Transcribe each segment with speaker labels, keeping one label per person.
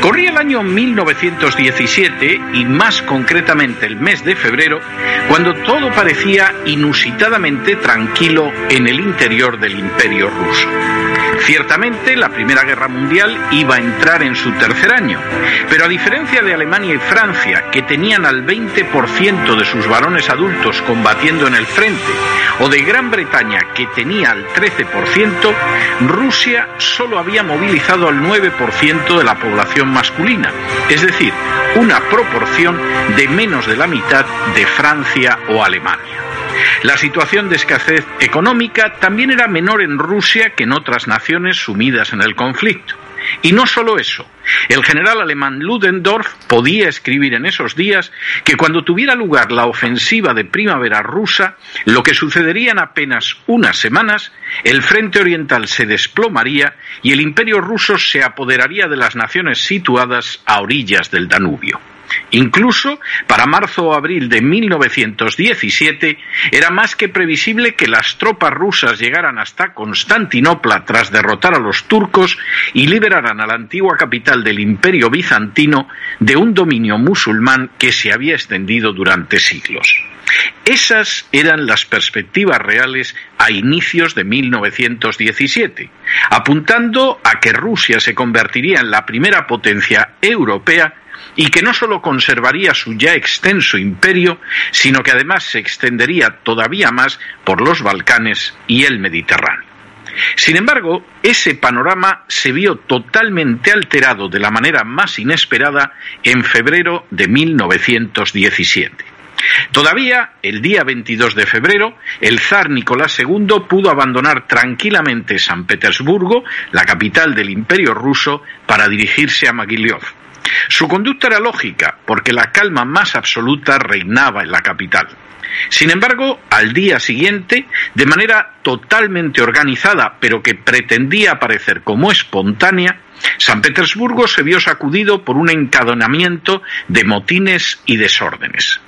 Speaker 1: Corría el año 1917 y más concretamente el mes de febrero, cuando todo parecía inusitadamente tranquilo en el interior del imperio ruso. Ciertamente, la Primera Guerra Mundial iba a entrar en su tercer año, pero a diferencia de Alemania y Francia, que tenían al 20% de sus varones adultos combatiendo en el frente, o de Gran Bretaña, que tenía al 13%, Rusia solo había movilizado al 9% de la población masculina, es decir, una proporción de menos de la mitad de Francia o Alemania. La situación de escasez económica también era menor en Rusia que en otras naciones sumidas en el conflicto. Y no solo eso, el general alemán Ludendorff podía escribir en esos días que cuando tuviera lugar la ofensiva de primavera rusa, lo que sucedería en apenas unas semanas, el frente oriental se desplomaría y el imperio ruso se apoderaría de las naciones situadas a orillas del Danubio. Incluso para marzo o abril de 1917 era más que previsible que las tropas rusas llegaran hasta Constantinopla tras derrotar a los turcos y liberaran a la antigua capital del imperio bizantino de un dominio musulmán que se había extendido durante siglos. Esas eran las perspectivas reales a inicios de 1917, apuntando a que Rusia se convertiría en la primera potencia europea y que no solo conservaría su ya extenso imperio, sino que además se extendería todavía más por los Balcanes y el Mediterráneo. Sin embargo, ese panorama se vio totalmente alterado de la manera más inesperada en febrero de 1917. Todavía, el día 22 de febrero, el zar Nicolás II pudo abandonar tranquilamente San Petersburgo, la capital del Imperio ruso, para dirigirse a Magiliov. Su conducta era lógica, porque la calma más absoluta reinaba en la capital. Sin embargo, al día siguiente, de manera totalmente organizada, pero que pretendía parecer como espontánea, San Petersburgo se vio sacudido por un encadenamiento de motines y desórdenes.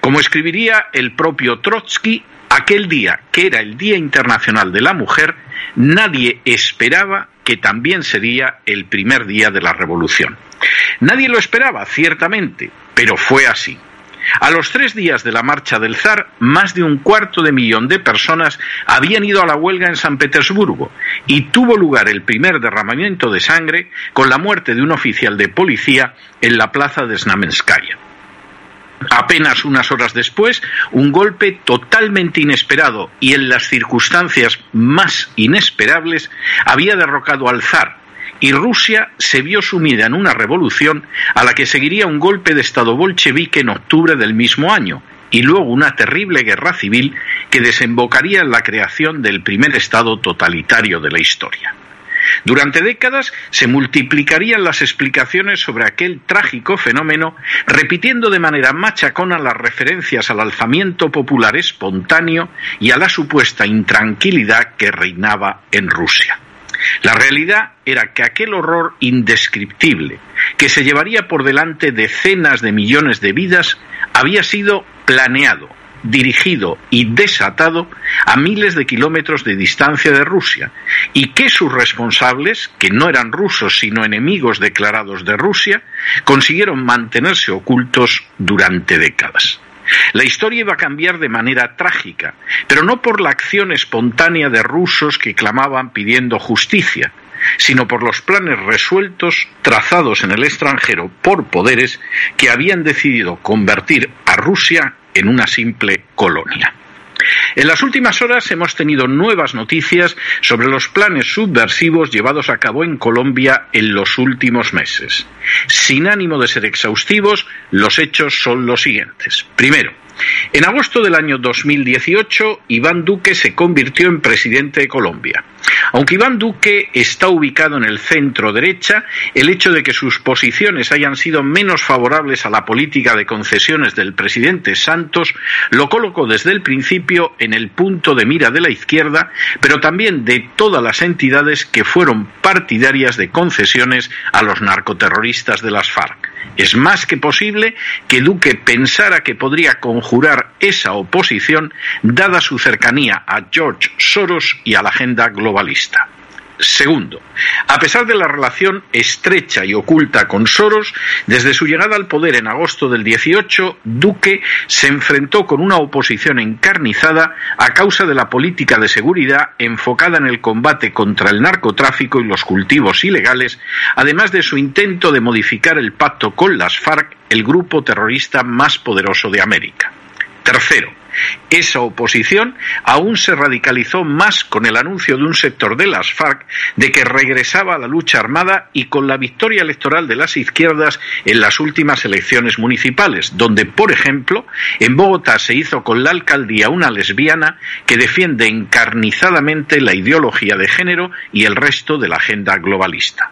Speaker 1: Como escribiría el propio Trotsky, aquel día, que era el Día Internacional de la Mujer, nadie esperaba que también sería el primer día de la revolución. Nadie lo esperaba, ciertamente, pero fue así. A los tres días de la marcha del zar, más de un cuarto de millón de personas habían ido a la huelga en San Petersburgo y tuvo lugar el primer derramamiento de sangre con la muerte de un oficial de policía en la plaza de Znamenskaya. Apenas unas horas después, un golpe totalmente inesperado y en las circunstancias más inesperables había derrocado al zar, y Rusia se vio sumida en una revolución a la que seguiría un golpe de Estado bolchevique en octubre del mismo año, y luego una terrible guerra civil que desembocaría en la creación del primer Estado totalitario de la historia. Durante décadas se multiplicarían las explicaciones sobre aquel trágico fenómeno, repitiendo de manera machacona las referencias al alzamiento popular espontáneo y a la supuesta intranquilidad que reinaba en Rusia. La realidad era que aquel horror indescriptible, que se llevaría por delante decenas de millones de vidas, había sido planeado, dirigido y desatado a miles de kilómetros de distancia de Rusia, y que sus responsables, que no eran rusos sino enemigos declarados de Rusia, consiguieron mantenerse ocultos durante décadas. La historia iba a cambiar de manera trágica, pero no por la acción espontánea de rusos que clamaban pidiendo justicia, sino por los planes resueltos trazados en el extranjero por poderes que habían decidido convertir a Rusia en una simple colonia. En las últimas horas hemos tenido nuevas noticias sobre los planes subversivos llevados a cabo en Colombia en los últimos meses. Sin ánimo de ser exhaustivos, los hechos son los siguientes. Primero, en agosto del año 2018, Iván Duque se convirtió en presidente de Colombia. Aunque Iván Duque está ubicado en el centro derecha, el hecho de que sus posiciones hayan sido menos favorables a la política de concesiones del presidente Santos lo colocó desde el principio en el punto de mira de la izquierda, pero también de todas las entidades que fueron partidarias de concesiones a los narcoterroristas de las FARC. Es más que posible que Duque pensara que podría conjurar esa oposición dada su cercanía a George Soros y a la agenda globalista. Segundo, a pesar de la relación estrecha y oculta con Soros, desde su llegada al poder en agosto del 18, Duque se enfrentó con una oposición encarnizada a causa de la política de seguridad enfocada en el combate contra el narcotráfico y los cultivos ilegales, además de su intento de modificar el pacto con las FARC, el grupo terrorista más poderoso de América. Tercero, esa oposición aún se radicalizó más con el anuncio de un sector de las FARC de que regresaba a la lucha armada y con la victoria electoral de las izquierdas en las últimas elecciones municipales, donde, por ejemplo, en Bogotá se hizo con la alcaldía una lesbiana que defiende encarnizadamente la ideología de género y el resto de la agenda globalista.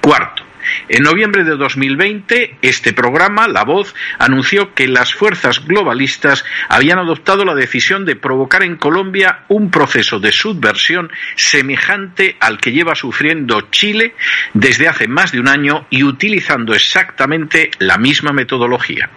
Speaker 1: Cuarto, en noviembre de 2020, este programa, La Voz, anunció que las fuerzas globalistas habían adoptado la decisión de provocar en Colombia un proceso de subversión semejante al que lleva sufriendo Chile desde hace más de un año y utilizando exactamente la misma metodología.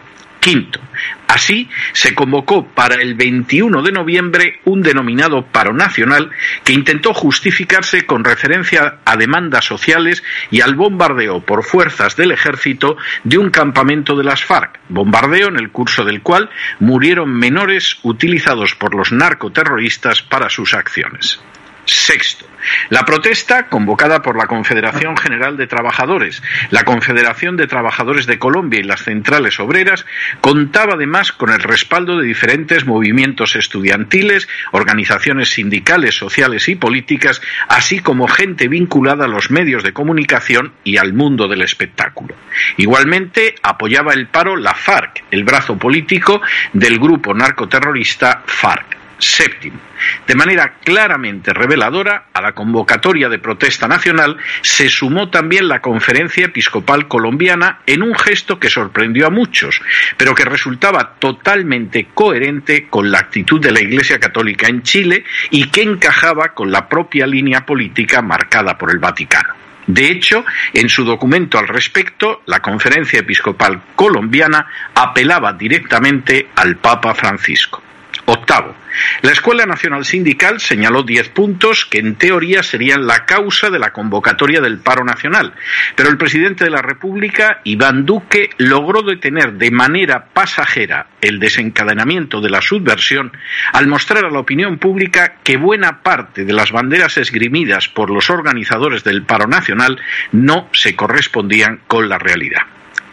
Speaker 1: Quinto, así se convocó para el 21 de noviembre un denominado paro nacional que intentó justificarse con referencia a demandas sociales y al bombardeo por fuerzas del ejército de un campamento de las FARC, bombardeo en el curso del cual murieron menores utilizados por los narcoterroristas para sus acciones. Sexto, la protesta, convocada por la Confederación General de Trabajadores, la Confederación de Trabajadores de Colombia y las centrales obreras, contaba además con el respaldo de diferentes movimientos estudiantiles, organizaciones sindicales, sociales y políticas, así como gente vinculada a los medios de comunicación y al mundo del espectáculo. Igualmente, apoyaba el paro la FARC, el brazo político del grupo narcoterrorista FARC. Séptimo, de manera claramente reveladora a la convocatoria de protesta nacional se sumó también la Conferencia Episcopal Colombiana en un gesto que sorprendió a muchos, pero que resultaba totalmente coherente con la actitud de la Iglesia Católica en Chile y que encajaba con la propia línea política marcada por el Vaticano. De hecho, en su documento al respecto, la Conferencia Episcopal Colombiana apelaba directamente al Papa Francisco. Octavo, la Escuela Nacional Sindical señaló diez puntos que en teoría serían la causa de la convocatoria del paro nacional, pero el presidente de la República, Iván Duque, logró detener de manera pasajera el desencadenamiento de la subversión al mostrar a la opinión pública que buena parte de las banderas esgrimidas por los organizadores del paro nacional no se correspondían con la realidad.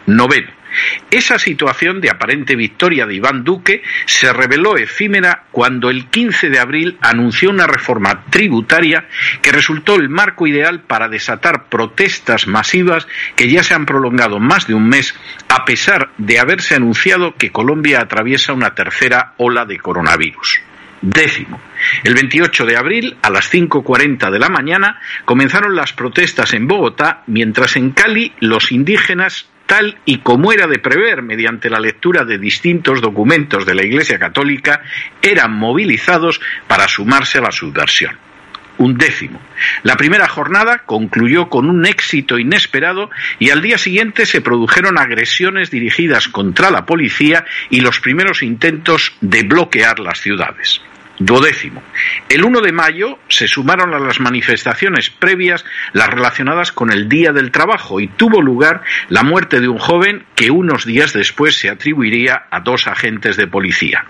Speaker 1: Noveno. Esa situación de aparente victoria de Iván Duque se reveló efímera cuando el 15 de abril anunció una reforma tributaria que resultó el marco ideal para desatar protestas masivas que ya se han prolongado más de un mes a pesar de haberse anunciado que Colombia atraviesa una tercera ola de coronavirus. Décimo. El 28 de abril, a las 5.40 de la mañana, comenzaron las protestas en Bogotá, mientras en Cali los indígenas tal y como era de prever mediante la lectura de distintos documentos de la Iglesia Católica, eran movilizados para sumarse a la subversión. Un décimo. La primera jornada concluyó con un éxito inesperado y al día siguiente se produjeron agresiones dirigidas contra la policía y los primeros intentos de bloquear las ciudades. Duodécimo. El 1 de mayo se sumaron a las manifestaciones previas las relacionadas con el Día del Trabajo y tuvo lugar la muerte de un joven que unos días después se atribuiría a dos agentes de policía.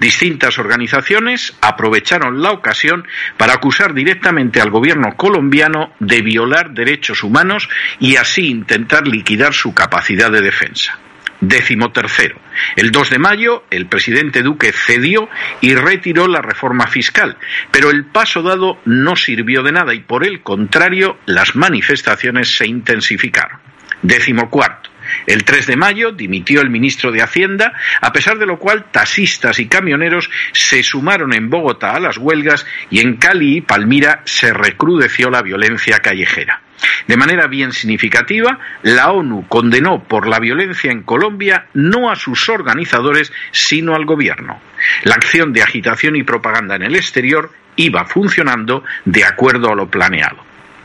Speaker 1: Distintas organizaciones aprovecharon la ocasión para acusar directamente al gobierno colombiano de violar derechos humanos y así intentar liquidar su capacidad de defensa. Décimo tercero. El 2 de mayo, el presidente Duque cedió y retiró la reforma fiscal, pero el paso dado no sirvió de nada y por el contrario, las manifestaciones se intensificaron. Décimo cuarto. El 3 de mayo dimitió el ministro de Hacienda, a pesar de lo cual taxistas y camioneros se sumaron en Bogotá a las huelgas y en Cali y Palmira se recrudeció la violencia callejera. De manera bien significativa, la ONU condenó por la violencia en Colombia no a sus organizadores, sino al gobierno. La acción de agitación y propaganda en el exterior iba funcionando de acuerdo a lo planeado.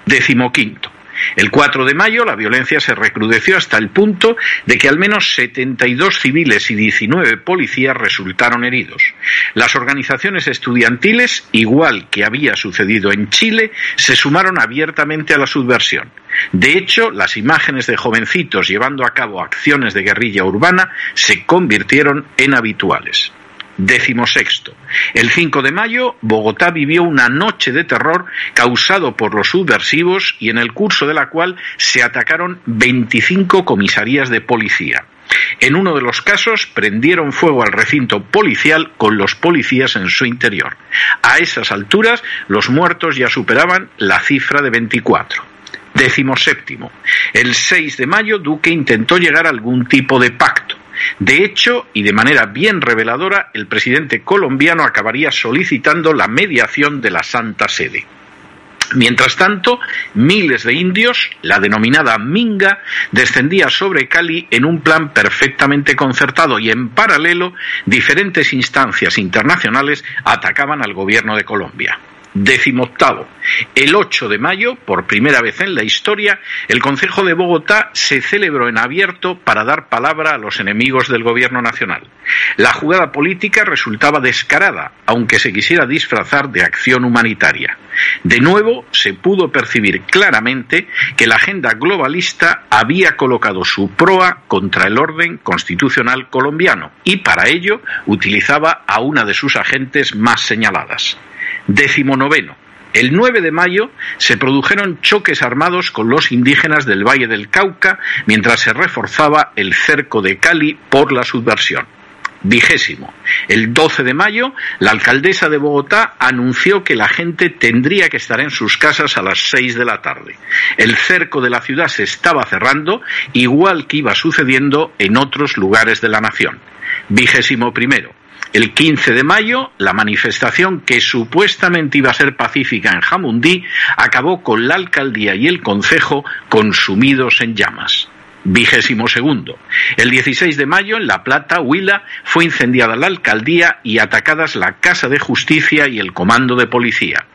Speaker 1: Décimo quinto. El 4 de mayo la violencia se recrudeció hasta el punto de que al menos 72 civiles y 19 policías resultaron heridos. Las organizaciones estudiantiles, igual que había sucedido en Chile, se sumaron abiertamente a la subversión. De hecho, las imágenes de jovencitos llevando a cabo acciones de guerrilla urbana se convirtieron en habituales. Décimo sexto. El 5 de mayo, Bogotá vivió una noche de terror causado por los subversivos y en el curso de la cual se atacaron 25 comisarías de policía. En uno de los casos prendieron fuego al recinto policial con los policías en su interior. A esas alturas, los muertos ya superaban la cifra de 24. Décimo séptimo. El 6 de mayo, Duque intentó llegar a algún tipo de pacto. De hecho, y de manera bien reveladora, el presidente colombiano acabaría solicitando la mediación de la Santa Sede. Mientras tanto, miles de indios, la denominada Minga, descendía sobre Cali en un plan perfectamente concertado y en paralelo diferentes instancias internacionales atacaban al gobierno de Colombia. Décimo octavo. El 8 de mayo, por primera vez en la historia, el Consejo de Bogotá se celebró en abierto para dar palabra a los enemigos del Gobierno Nacional. La jugada política resultaba descarada, aunque se quisiera disfrazar de acción humanitaria. De nuevo, se pudo percibir claramente que la agenda globalista había colocado su proa contra el orden constitucional colombiano y para ello utilizaba a una de sus agentes más señaladas. Décimo noveno. El 9 de mayo se produjeron choques armados con los indígenas del Valle del Cauca mientras se reforzaba el cerco de Cali por la subversión. Vigésimo. El 12 de mayo, la alcaldesa de Bogotá anunció que la gente tendría que estar en sus casas a las 6 de la tarde. El cerco de la ciudad se estaba cerrando, igual que iba sucediendo en otros lugares de la nación. Vigésimo primero. El 15 de mayo, la manifestación que supuestamente iba a ser pacífica en Jamundí acabó con la alcaldía y el concejo consumidos en llamas. Vigésimo segundo. El 16 de mayo, en La Plata, Huila, fue incendiada la alcaldía y atacadas la Casa de Justicia y el Comando de Policía.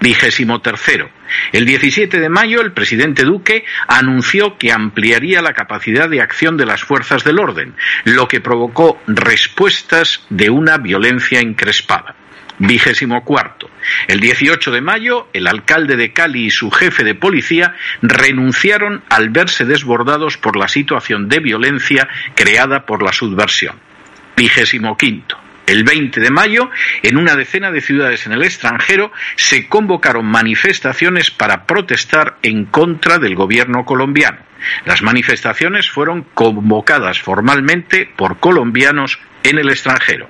Speaker 1: Vigésimo tercero. El 17 de mayo, el presidente Duque anunció que ampliaría la capacidad de acción de las fuerzas del orden, lo que provocó respuestas de una violencia encrespada. Vigésimo cuarto. El 18 de mayo, el alcalde de Cali y su jefe de policía renunciaron al verse desbordados por la situación de violencia creada por la subversión. Vigésimo quinto. El 20 de mayo, en una decena de ciudades en el extranjero, se convocaron manifestaciones para protestar en contra del gobierno colombiano. Las manifestaciones fueron convocadas formalmente por colombianos en el extranjero.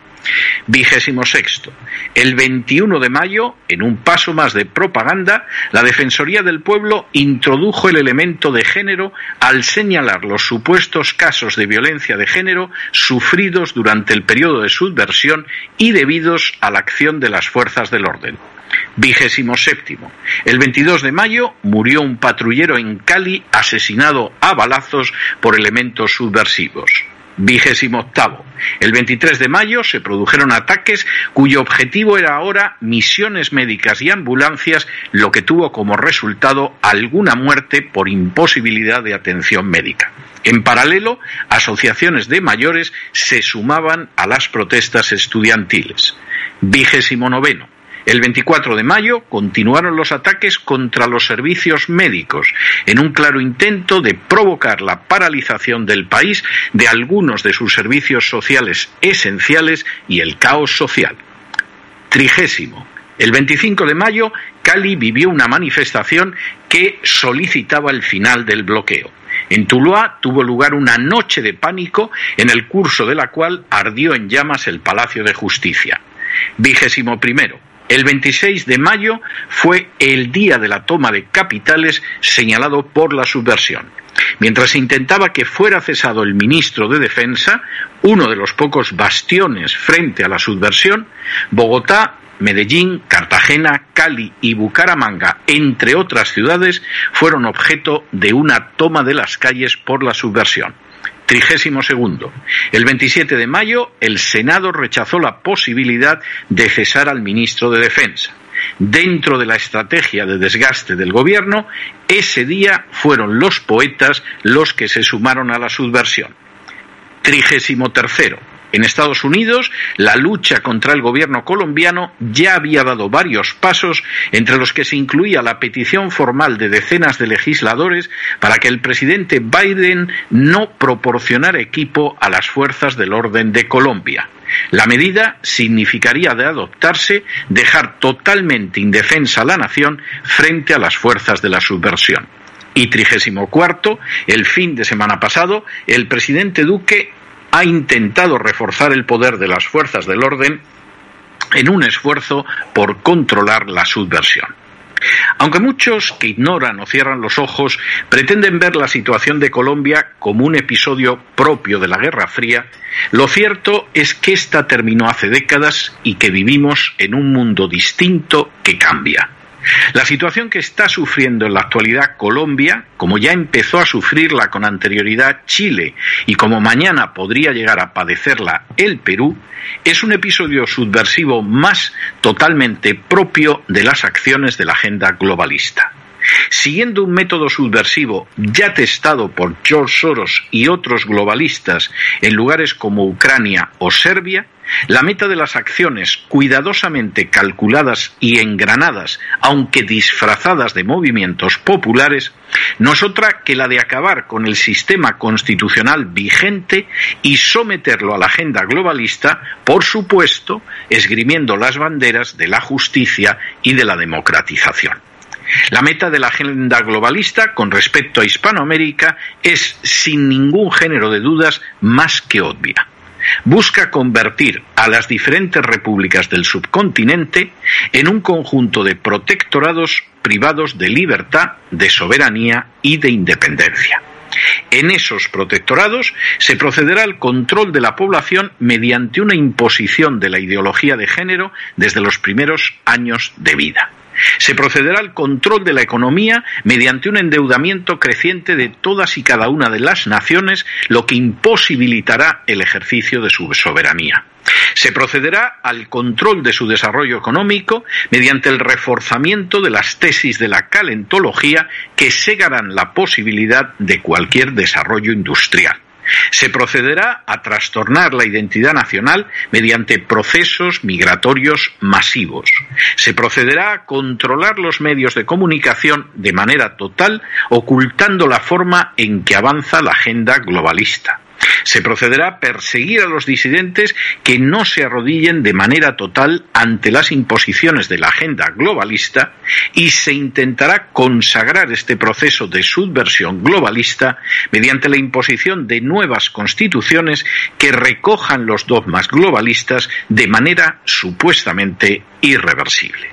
Speaker 1: Vigésimo sexto. El 21 de mayo, en un paso más de propaganda, la Defensoría del Pueblo introdujo el elemento de género al señalar los supuestos casos de violencia de género sufridos durante el periodo de subversión y debidos a la acción de las fuerzas del orden. Vigésimo séptimo. El 22 de mayo murió un patrullero en Cali asesinado a balazos por elementos subversivos. Vigésimo octavo. El 23 de mayo se produjeron ataques cuyo objetivo era ahora misiones médicas y ambulancias, lo que tuvo como resultado alguna muerte por imposibilidad de atención médica. En paralelo, asociaciones de mayores se sumaban a las protestas estudiantiles. Vigésimo noveno. El 24 de mayo continuaron los ataques contra los servicios médicos, en un claro intento de provocar la paralización del país de algunos de sus servicios sociales esenciales y el caos social. Trigésimo. El 25 de mayo, Cali vivió una manifestación que solicitaba el final del bloqueo. En Tuluá tuvo lugar una noche de pánico en el curso de la cual ardió en llamas el Palacio de Justicia. Vigésimo primero. El 26 de mayo fue el día de la toma de capitales señalado por la subversión. Mientras intentaba que fuera cesado el ministro de Defensa, uno de los pocos bastiones frente a la subversión, Bogotá, Medellín, Cartagena, Cali y Bucaramanga, entre otras ciudades, fueron objeto de una toma de las calles por la subversión. Trigésimo segundo. El 27 de mayo, el Senado rechazó la posibilidad de cesar al ministro de Defensa. dentro de la estrategia de desgaste del gobierno, ese día fueron los poetas los que se sumaron a la subversión. Trigésimo tercero. En Estados Unidos, la lucha contra el gobierno colombiano ya había dado varios pasos, entre los que se incluía la petición formal de decenas de legisladores para que el presidente Biden no proporcionara equipo a las fuerzas del orden de Colombia. La medida significaría de adoptarse dejar totalmente indefensa a la nación frente a las fuerzas de la subversión. Y trigésimo cuarto, el fin de semana pasado, el presidente Duque ha intentado reforzar el poder de las fuerzas del orden en un esfuerzo por controlar la subversión. Aunque muchos que ignoran o cierran los ojos pretenden ver la situación de Colombia como un episodio propio de la Guerra Fría, lo cierto es que ésta terminó hace décadas y que vivimos en un mundo distinto que cambia. La situación que está sufriendo en la actualidad Colombia, como ya empezó a sufrirla con anterioridad Chile y como mañana podría llegar a padecerla el Perú, es un episodio subversivo más totalmente propio de las acciones de la agenda globalista. Siguiendo un método subversivo ya testado por George Soros y otros globalistas en lugares como Ucrania o Serbia, la meta de las acciones, cuidadosamente calculadas y engranadas, aunque disfrazadas de movimientos populares, no es otra que la de acabar con el sistema constitucional vigente y someterlo a la agenda globalista, por supuesto, esgrimiendo las banderas de la justicia y de la democratización. La meta de la agenda globalista con respecto a Hispanoamérica es, sin ningún género de dudas, más que obvia. Busca convertir a las diferentes repúblicas del subcontinente en un conjunto de protectorados privados de libertad, de soberanía y de independencia. En esos protectorados se procederá al control de la población mediante una imposición de la ideología de género desde los primeros años de vida. Se procederá al control de la economía mediante un endeudamiento creciente de todas y cada una de las naciones, lo que imposibilitará el ejercicio de su soberanía. Se procederá al control de su desarrollo económico mediante el reforzamiento de las tesis de la calentología que segarán la posibilidad de cualquier desarrollo industrial. Se procederá a trastornar la identidad nacional mediante procesos migratorios masivos. Se procederá a controlar los medios de comunicación de manera total, ocultando la forma en que avanza la agenda globalista. Se procederá a perseguir a los disidentes que no se arrodillen de manera total ante las imposiciones de la agenda globalista y se intentará consagrar este proceso de subversión globalista mediante la imposición de nuevas constituciones que recojan los dogmas globalistas de manera supuestamente irreversible.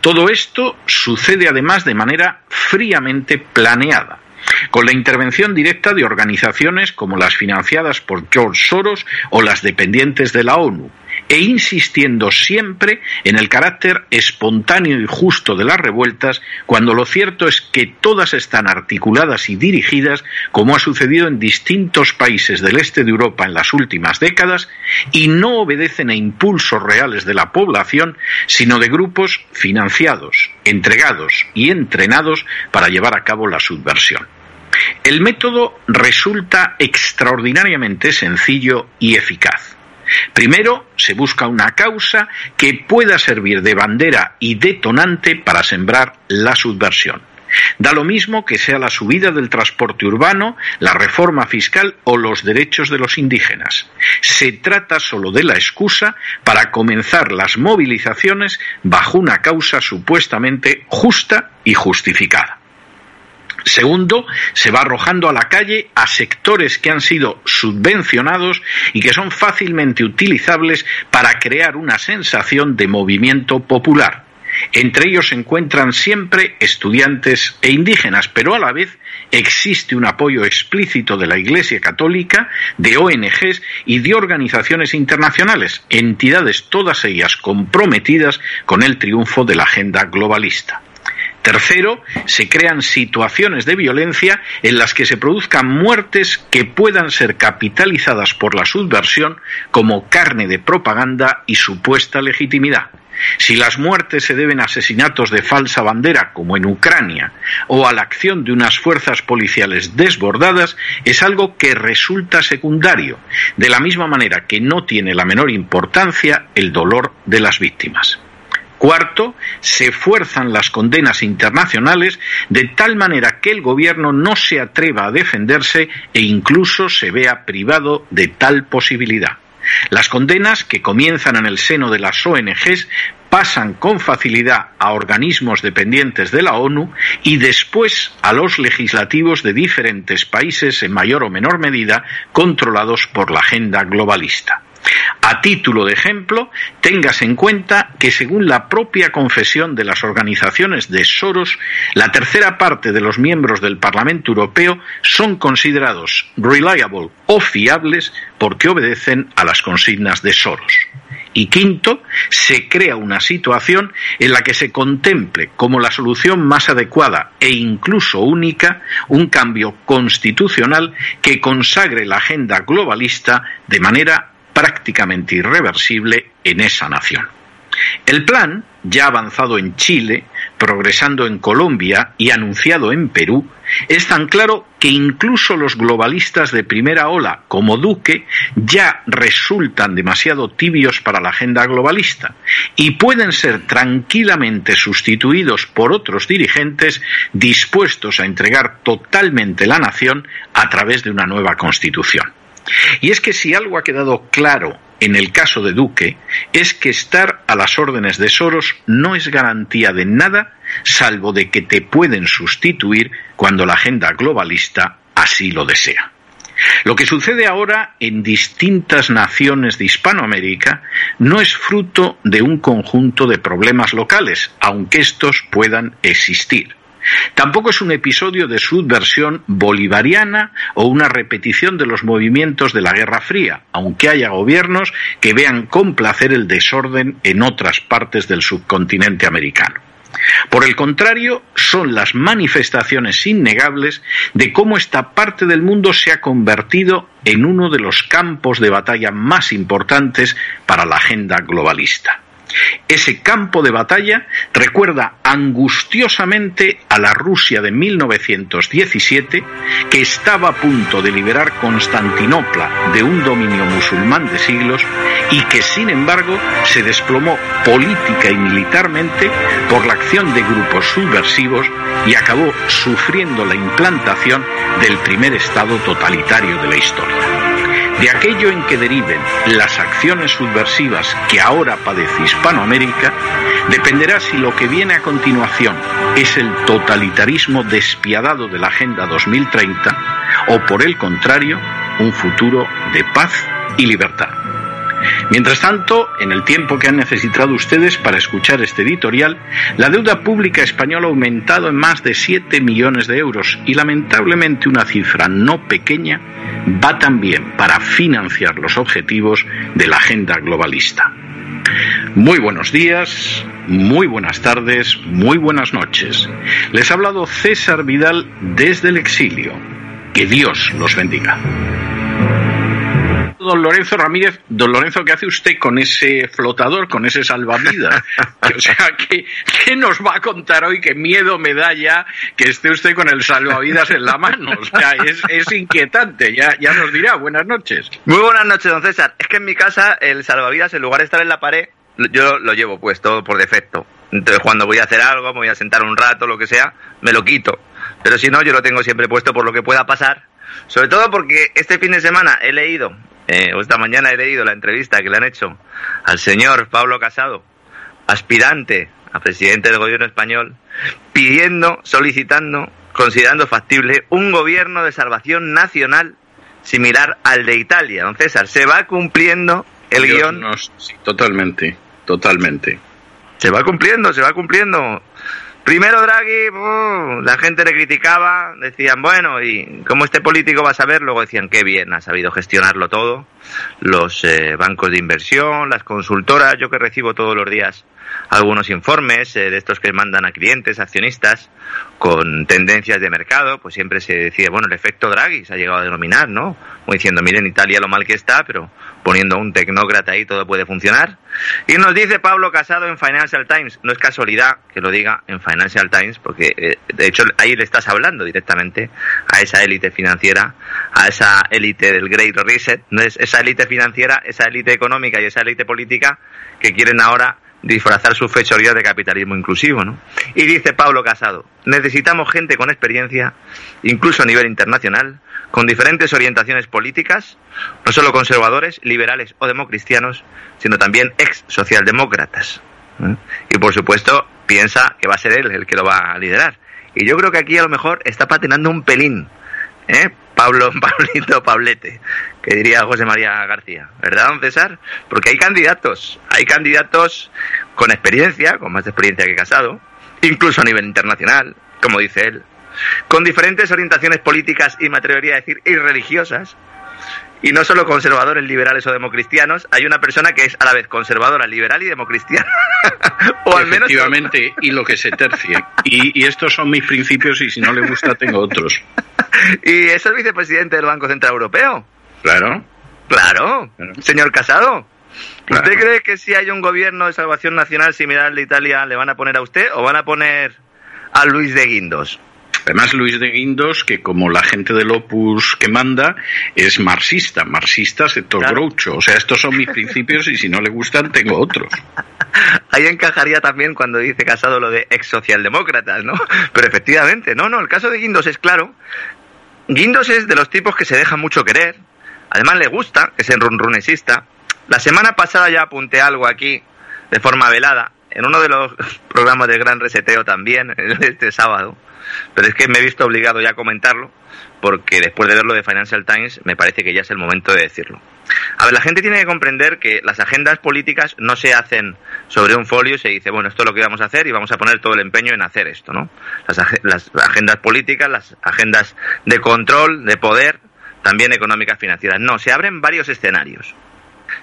Speaker 1: Todo esto sucede además de manera fríamente planeada con la intervención directa de organizaciones como las financiadas por George Soros o las dependientes de la ONU, e insistiendo siempre en el carácter espontáneo y justo de las revueltas, cuando lo cierto es que todas están articuladas y dirigidas, como ha sucedido en distintos países del este de Europa en las últimas décadas, y no obedecen a impulsos reales de la población, sino de grupos financiados, entregados y entrenados para llevar a cabo la subversión. El método resulta extraordinariamente sencillo y eficaz. Primero, se busca una causa que pueda servir de bandera y detonante para sembrar la subversión. Da lo mismo que sea la subida del transporte urbano, la reforma fiscal o los derechos de los indígenas. Se trata solo de la excusa para comenzar las movilizaciones bajo una causa supuestamente justa y justificada. Segundo, se va arrojando a la calle a sectores que han sido subvencionados y que son fácilmente utilizables para crear una sensación de movimiento popular. Entre ellos se encuentran siempre estudiantes e indígenas, pero a la vez existe un apoyo explícito de la Iglesia Católica, de ONGs y de organizaciones internacionales, entidades todas ellas comprometidas con el triunfo de la agenda globalista. Tercero, se crean situaciones de violencia en las que se produzcan muertes que puedan ser capitalizadas por la subversión como carne de propaganda y supuesta legitimidad. Si las muertes se deben a asesinatos de falsa bandera, como en Ucrania, o a la acción de unas fuerzas policiales desbordadas, es algo que resulta secundario, de la misma manera que no tiene la menor importancia el dolor de las víctimas. Cuarto, se fuerzan las condenas internacionales de tal manera que el gobierno no se atreva a defenderse e incluso se vea privado de tal posibilidad. Las condenas, que comienzan en el seno de las ONGs, pasan con facilidad a organismos dependientes de la ONU y después a los legislativos de diferentes países en mayor o menor medida controlados por la agenda globalista. A título de ejemplo, tengas en cuenta que según la propia confesión de las organizaciones de Soros, la tercera parte de los miembros del Parlamento Europeo son considerados reliable o fiables porque obedecen a las consignas de Soros. Y quinto, se crea una situación en la que se contemple como la solución más adecuada e incluso única un cambio constitucional que consagre la agenda globalista de manera prácticamente irreversible en esa nación. El plan, ya avanzado en Chile, progresando en Colombia y anunciado en Perú, es tan claro que incluso los globalistas de primera ola, como Duque, ya resultan demasiado tibios para la agenda globalista y pueden ser tranquilamente sustituidos por otros dirigentes dispuestos a entregar totalmente la nación a través de una nueva constitución. Y es que si algo ha quedado claro en el caso de Duque es que estar a las órdenes de Soros no es garantía de nada salvo de que te pueden sustituir cuando la agenda globalista así lo desea. Lo que sucede ahora en distintas naciones de Hispanoamérica no es fruto de un conjunto de problemas locales, aunque estos puedan existir. Tampoco es un episodio de subversión bolivariana o una repetición de los movimientos de la Guerra Fría, aunque haya gobiernos que vean con placer el desorden en otras partes del subcontinente americano. Por el contrario, son las manifestaciones innegables de cómo esta parte del mundo se ha convertido en uno de los campos de batalla más importantes para la agenda globalista. Ese campo de batalla recuerda angustiosamente a la Rusia de 1917, que estaba a punto de liberar Constantinopla de un dominio musulmán de siglos y que, sin embargo, se desplomó política y militarmente por la acción de grupos subversivos y acabó sufriendo la implantación del primer Estado totalitario de la historia. De aquello en que deriven las acciones subversivas que ahora padece Hispanoamérica, dependerá si lo que viene a continuación es el totalitarismo despiadado de la Agenda 2030 o, por el contrario, un futuro de paz y libertad. Mientras tanto, en el tiempo que han necesitado ustedes para escuchar este editorial, la deuda pública española ha aumentado en más de 7 millones de euros y lamentablemente una cifra no pequeña va también para financiar los objetivos de la agenda globalista. Muy buenos días, muy buenas tardes, muy buenas noches. Les ha hablado César Vidal desde el exilio. Que Dios los bendiga don Lorenzo Ramírez, don Lorenzo, ¿qué hace usted con ese flotador, con ese salvavidas? o sea, ¿qué, ¿qué, nos va a contar hoy? Qué miedo me da ya que esté usted con el salvavidas en la mano. O sea, es, inquietante. Ya, ya nos dirá. Buenas noches.
Speaker 2: Muy buenas noches, don César. Es que en mi casa el salvavidas, en lugar de estar en la pared, yo lo llevo puesto por defecto. Entonces, cuando voy a hacer algo, me voy a sentar un rato, lo que sea, me lo quito. Pero si no, yo lo tengo siempre puesto por lo que pueda pasar. Sobre todo porque este fin de semana he leído eh, esta mañana he leído la entrevista que le han hecho al señor Pablo Casado, aspirante a presidente del gobierno español, pidiendo, solicitando, considerando factible un gobierno de salvación nacional similar al de Italia. Don César, ¿se va cumpliendo el guion?
Speaker 1: totalmente, totalmente.
Speaker 2: Se va cumpliendo, se va cumpliendo. Primero Draghi, uh, la gente le criticaba, decían, bueno, y como este político va a saber, luego decían, qué bien, ha sabido gestionarlo todo, los eh, bancos de inversión, las consultoras, yo que recibo todos los días algunos informes eh, de estos que mandan a clientes, accionistas, con tendencias de mercado, pues siempre se decía, bueno, el efecto Draghi se ha llegado a denominar, ¿no? Como diciendo, miren Italia lo mal que está, pero poniendo un tecnócrata ahí todo puede funcionar. Y nos dice Pablo Casado en Financial Times, no es casualidad que lo diga en Financial Times, porque eh, de hecho ahí le estás hablando directamente a esa élite financiera, a esa élite del Great Reset, no es esa élite financiera, esa élite económica y esa élite política que quieren ahora disfrazar su fechoría de capitalismo inclusivo, ¿no? Y dice Pablo Casado, necesitamos gente con experiencia, incluso a nivel internacional, con diferentes orientaciones políticas, no solo conservadores, liberales o democristianos, sino también ex socialdemócratas. ¿eh? Y por supuesto, piensa que va a ser él el que lo va a liderar. Y yo creo que aquí a lo mejor está patinando un pelín, ¿eh? Pablo, Pablito, Pablete, que diría José María García, ¿verdad, don César? Porque hay candidatos, hay candidatos con experiencia, con más experiencia que Casado, incluso a nivel internacional, como dice él, con diferentes orientaciones políticas y me atrevería a decir irreligiosas, y no solo conservadores, liberales o democristianos, hay una persona que es a la vez conservadora, liberal y democristiana.
Speaker 1: o al menos. Efectivamente, y lo que se tercie. Y, y, estos son mis principios y si no le gusta tengo otros.
Speaker 2: y es el vicepresidente del Banco Central Europeo.
Speaker 1: Claro.
Speaker 2: Claro, señor Casado. ¿Usted cree que si hay un gobierno de salvación nacional similar al de Italia, le van a poner a usted o van a poner a Luis de Guindos?
Speaker 1: Además, Luis de Guindos, que como la gente del Opus que manda, es marxista, marxista sector claro. groucho. O sea, estos son mis principios y si no le gustan, tengo otros.
Speaker 2: Ahí encajaría también cuando dice Casado lo de ex socialdemócratas, ¿no? Pero efectivamente, no, no, el caso de Guindos es claro. Guindos es de los tipos que se deja mucho querer, además le gusta, es enrunrunesista. La semana pasada ya apunté algo aquí de forma velada, en uno de los programas de Gran Reseteo también, este sábado, pero es que me he visto obligado ya a comentarlo, porque después de verlo de Financial Times me parece que ya es el momento de decirlo. A ver, la gente tiene que comprender que las agendas políticas no se hacen sobre un folio y se dice, bueno, esto es lo que vamos a hacer y vamos a poner todo el empeño en hacer esto, ¿no? Las, las agendas políticas, las agendas de control, de poder, también económicas, financieras. No, se abren varios escenarios.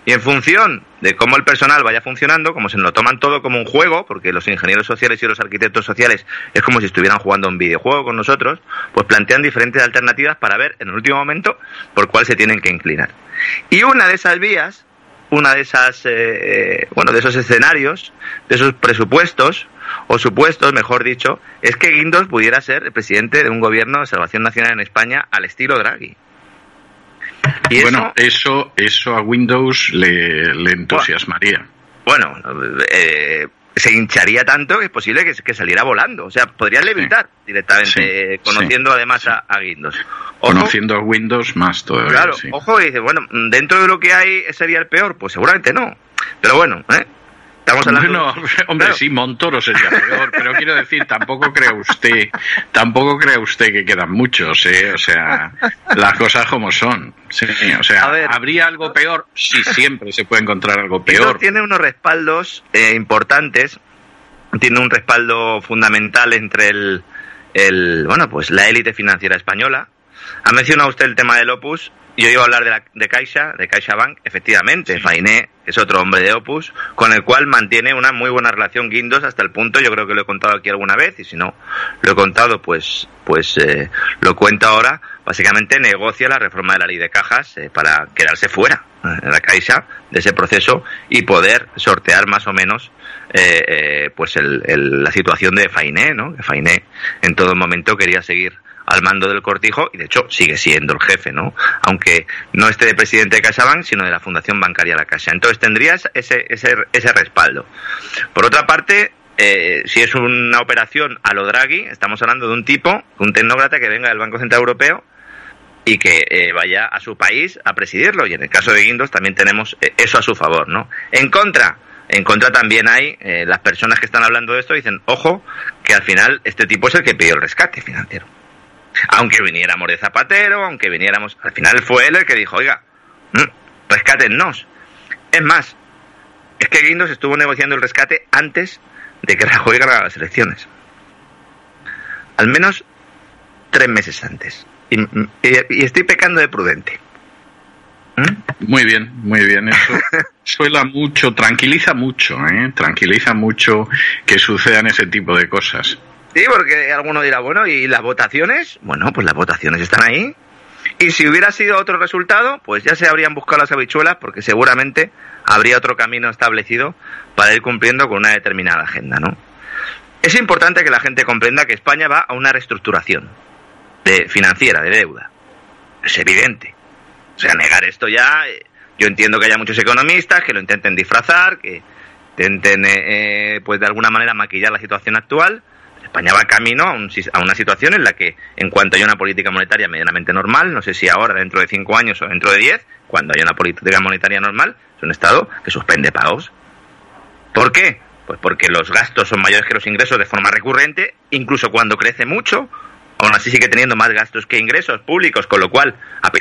Speaker 2: Y en función de cómo el personal vaya funcionando, como se lo toman todo como un juego, porque los ingenieros sociales y los arquitectos sociales es como si estuvieran jugando un videojuego con nosotros, pues plantean diferentes alternativas para ver en el último momento por cuál se tienen que inclinar. Y una de esas vías, una de esas, eh, bueno, de esos escenarios, de esos presupuestos, o supuestos, mejor dicho, es que Guindos pudiera ser el presidente de un gobierno de salvación nacional en España al estilo Draghi.
Speaker 1: Bueno, eso, eso a Windows le, le entusiasmaría.
Speaker 2: Bueno, eh, se hincharía tanto que es posible que, que, saliera volando. O sea, podría levitar sí. directamente, sí, conociendo sí, además a, a, Windows.
Speaker 1: Ojo, conociendo a Windows más todavía.
Speaker 2: Claro, ojo, y dice, bueno, dentro de lo que hay sería el peor. Pues seguramente no. Pero bueno, ¿eh?
Speaker 1: Estamos hablando... No, hombre, claro. sí, Montoro sería peor, pero quiero decir, tampoco cree usted, tampoco cree usted que quedan muchos, ¿eh? O sea, las cosas como son. Sí, o sea, ver, ¿habría algo peor? Sí, siempre se puede encontrar algo peor.
Speaker 2: Tiene unos respaldos eh, importantes, tiene un respaldo fundamental entre el, el bueno, pues la élite financiera española. Ha mencionado usted el tema del Opus, yo iba a hablar de, la, de Caixa, de Caixa Bank, efectivamente, sí. Fainé es otro hombre de Opus, con el cual mantiene una muy buena relación Guindos hasta el punto, yo creo que lo he contado aquí alguna vez, y si no lo he contado, pues, pues eh, lo cuento ahora, básicamente negocia la reforma de la ley de cajas eh, para quedarse fuera en la Caixa de ese proceso y poder sortear más o menos eh, eh, pues el, el, la situación de Fainé, ¿no? Que Fainé en todo momento quería seguir al mando del cortijo y de hecho sigue siendo el jefe, ¿no? Aunque no esté de presidente de CaixaBank, sino de la Fundación Bancaria La Caixa. Entonces tendrías ese, ese, ese respaldo. Por otra parte, eh, si es una operación a lo Draghi, estamos hablando de un tipo, un tecnócrata que venga del Banco Central Europeo y que eh, vaya a su país a presidirlo. Y en el caso de Guindos también tenemos eh, eso a su favor, ¿no? En contra, en contra también hay eh, las personas que están hablando de esto dicen, ojo, que al final este tipo es el que pidió el rescate financiero aunque viniéramos de Zapatero, aunque viniéramos, al final fue él el que dijo, oiga, mm, rescátennos. Es más, es que Guindos estuvo negociando el rescate antes de que Rajoy ganara las elecciones. Al menos tres meses antes. Y, y, y estoy pecando de prudente.
Speaker 1: ¿Mm? Muy bien, muy bien. Eso suela mucho, tranquiliza mucho, ¿eh? tranquiliza mucho que sucedan ese tipo de cosas.
Speaker 2: Sí, porque alguno dirá, bueno, ¿y las votaciones? Bueno, pues las votaciones están ahí. Y si hubiera sido otro resultado, pues ya se habrían buscado las habichuelas, porque seguramente habría otro camino establecido para ir cumpliendo con una determinada agenda, ¿no? Es importante que la gente comprenda que España va a una reestructuración de financiera, de deuda. Es evidente. O sea, negar esto ya, eh, yo entiendo que haya muchos economistas que lo intenten disfrazar, que intenten, eh, eh, pues de alguna manera maquillar la situación actual. España va camino a, a, una situación en la que, en cuanto haya una política monetaria medianamente normal, no sé si ahora, dentro de cinco años o dentro de diez, cuando haya una política monetaria normal, es un Estado que suspende pagos. ¿Por qué? Pues porque los gastos son mayores que los ingresos de forma recurrente, incluso cuando crece mucho, aún así sigue teniendo más gastos que ingresos públicos, con lo cual,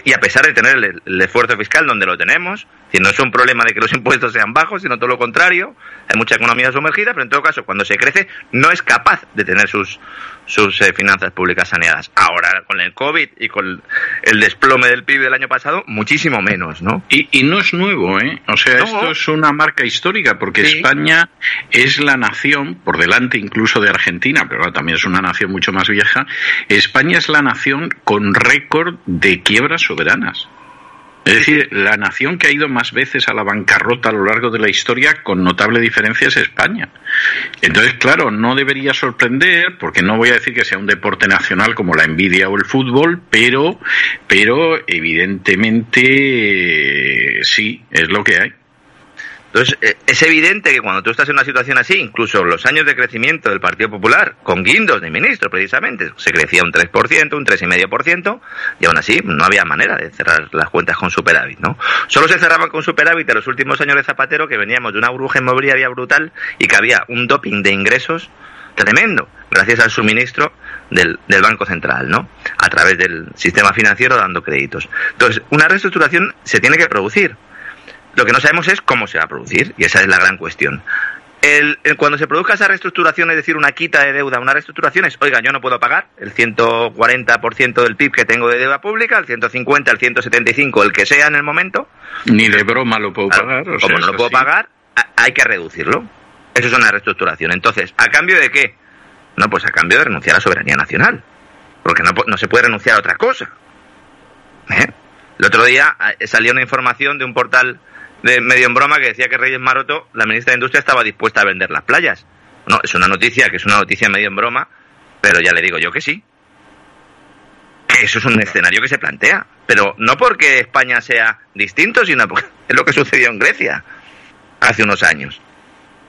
Speaker 2: y a pesar de tener el, esfuerzo fiscal donde lo tenemos, no es un problema de que los impuestos sean bajos, sino todo lo contrario, hay mucha economía sumergida, pero en todo caso, cuando se crece, no es capaz de tener sus, sus eh, finanzas públicas saneadas. Ahora, con el COVID y con el desplome del PIB del año pasado, muchísimo menos, ¿no?
Speaker 1: Y, y no es nuevo, ¿eh? O sea, esto es una marca histórica, porque España es la nación, por delante incluso de Argentina, pero también es una nación mucho más vieja, España es la nación con récord de quiebras soberanas. Es decir, la nación que ha ido más veces a la bancarrota a lo largo de la historia, con notable diferencia, es España. Entonces, claro, no debería sorprender, porque no voy a decir que sea un deporte nacional como la envidia o el fútbol, pero, pero evidentemente sí, es lo que hay.
Speaker 2: Entonces, eh, es evidente que cuando tú estás en una situación así, incluso los años de crecimiento del Partido Popular, con guindos de ministro precisamente, se crecía un 3%, un 3,5%, y aún así no había manera de cerrar las cuentas con superávit, ¿no? Solo se cerraban con superávit en los últimos años de Zapatero, que veníamos de una burbuja inmobiliaria brutal y que había un doping de ingresos tremendo, gracias al suministro del, del, Banco Central, ¿no? A través del sistema financiero dando créditos. Entonces, una reestructuración se tiene que producir. Lo que no sabemos es cómo se va a producir, y esa es la gran cuestión. El, cuando se produzca esa reestructuración, es decir, una quita de deuda, una reestructuración es, oiga, yo no puedo pagar el 140% del PIB que tengo de deuda pública, el 150, el 175, el que sea en el momento.
Speaker 1: Ni de broma lo puedo pagar.
Speaker 2: como no lo puedo pagar, hay que reducirlo. Eso es una reestructuración. Entonces, ¿a cambio de qué? No, pues a cambio de renunciar a la soberanía nacional. Porque no, no se puede renunciar a otra cosa. ¿Eh? El otro día eh, salió una información de un portal de medio en broma que decía que Reyes Maroto, la ministra de Industria, estaba dispuesta a vender las playas. No, es una noticia, que es una noticia medio en broma, pero ya le digo yo que sí. Que eso es un escenario que se plantea. Pero no porque España sea distinto, sino porque es lo que sucedió en Grecia hace unos años.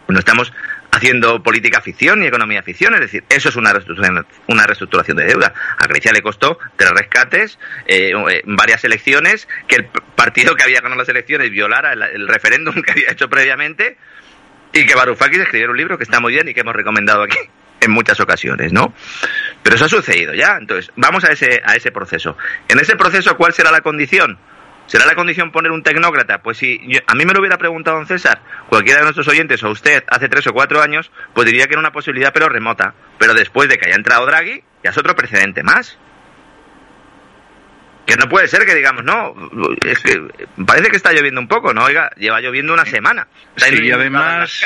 Speaker 2: No estamos haciendo política ficción y economía ficción, es decir, eso es una reestructuración, una reestructuración de deuda. A Grecia le costó tres rescates, eh, eh, varias elecciones, que el partido que había ganado las elecciones violara el, referéndum que había hecho previamente y que Varoufakis escribiera un libro que está muy bien y que hemos recomendado aquí en muchas ocasiones, ¿no? Pero eso ha sucedido ya, entonces vamos a ese, a ese proceso. En ese proceso, ¿cuál será la condición? ¿Será la condición poner un tecnócrata? Pues si a mí me lo hubiera preguntado don César, cualquiera de nuestros oyentes o usted hace tres o cuatro años, pues diría que era una posibilidad pero remota. Pero después de que haya entrado Draghi, ya es otro precedente más. Que no puede ser que digamos, no, es que parece que está lloviendo un poco, ¿no? Oiga, lleva lloviendo una semana.
Speaker 1: Sí, y además,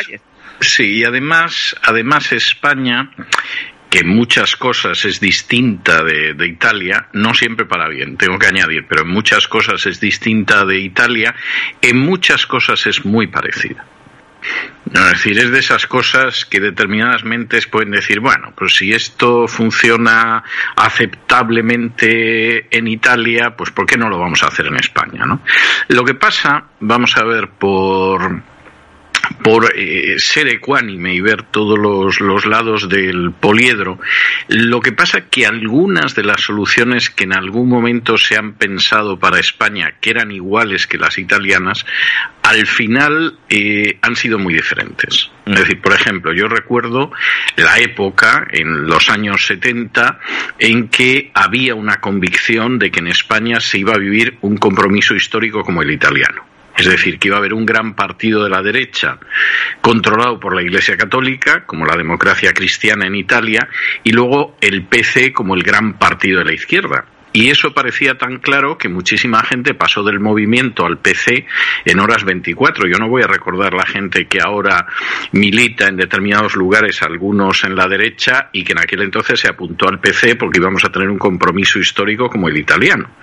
Speaker 1: sí, y además, además España que muchas cosas es distinta de, Italia, no siempre para bien, tengo que añadir, pero en muchas cosas es distinta de Italia, en muchas cosas es muy parecida. Es decir, es de esas cosas que determinadas mentes pueden decir, bueno, pues si esto funciona aceptablemente en Italia, pues ¿por qué no lo vamos a hacer en España? ¿no? Lo que pasa, vamos a ver, por por eh, ser ecuánime y ver todos los, lados del poliedro. Lo que pasa es que algunas de las soluciones que en algún momento se han pensado para España, que eran iguales que las italianas, al final eh, han sido muy diferentes. Es decir, por ejemplo, yo recuerdo la época, en los años 70, en que había una convicción de que en España se iba a vivir un compromiso histórico como el italiano es decir, que iba a haber un gran partido de la derecha controlado por la Iglesia Católica, como la democracia cristiana en Italia, y luego el PC como el gran partido de la izquierda. Y eso parecía tan claro que muchísima gente pasó del movimiento al PC en horas 24. Yo no voy a recordar la gente que ahora milita en determinados lugares, algunos en la derecha, y que en aquel entonces se apuntó al PC porque íbamos a tener un compromiso histórico como el italiano.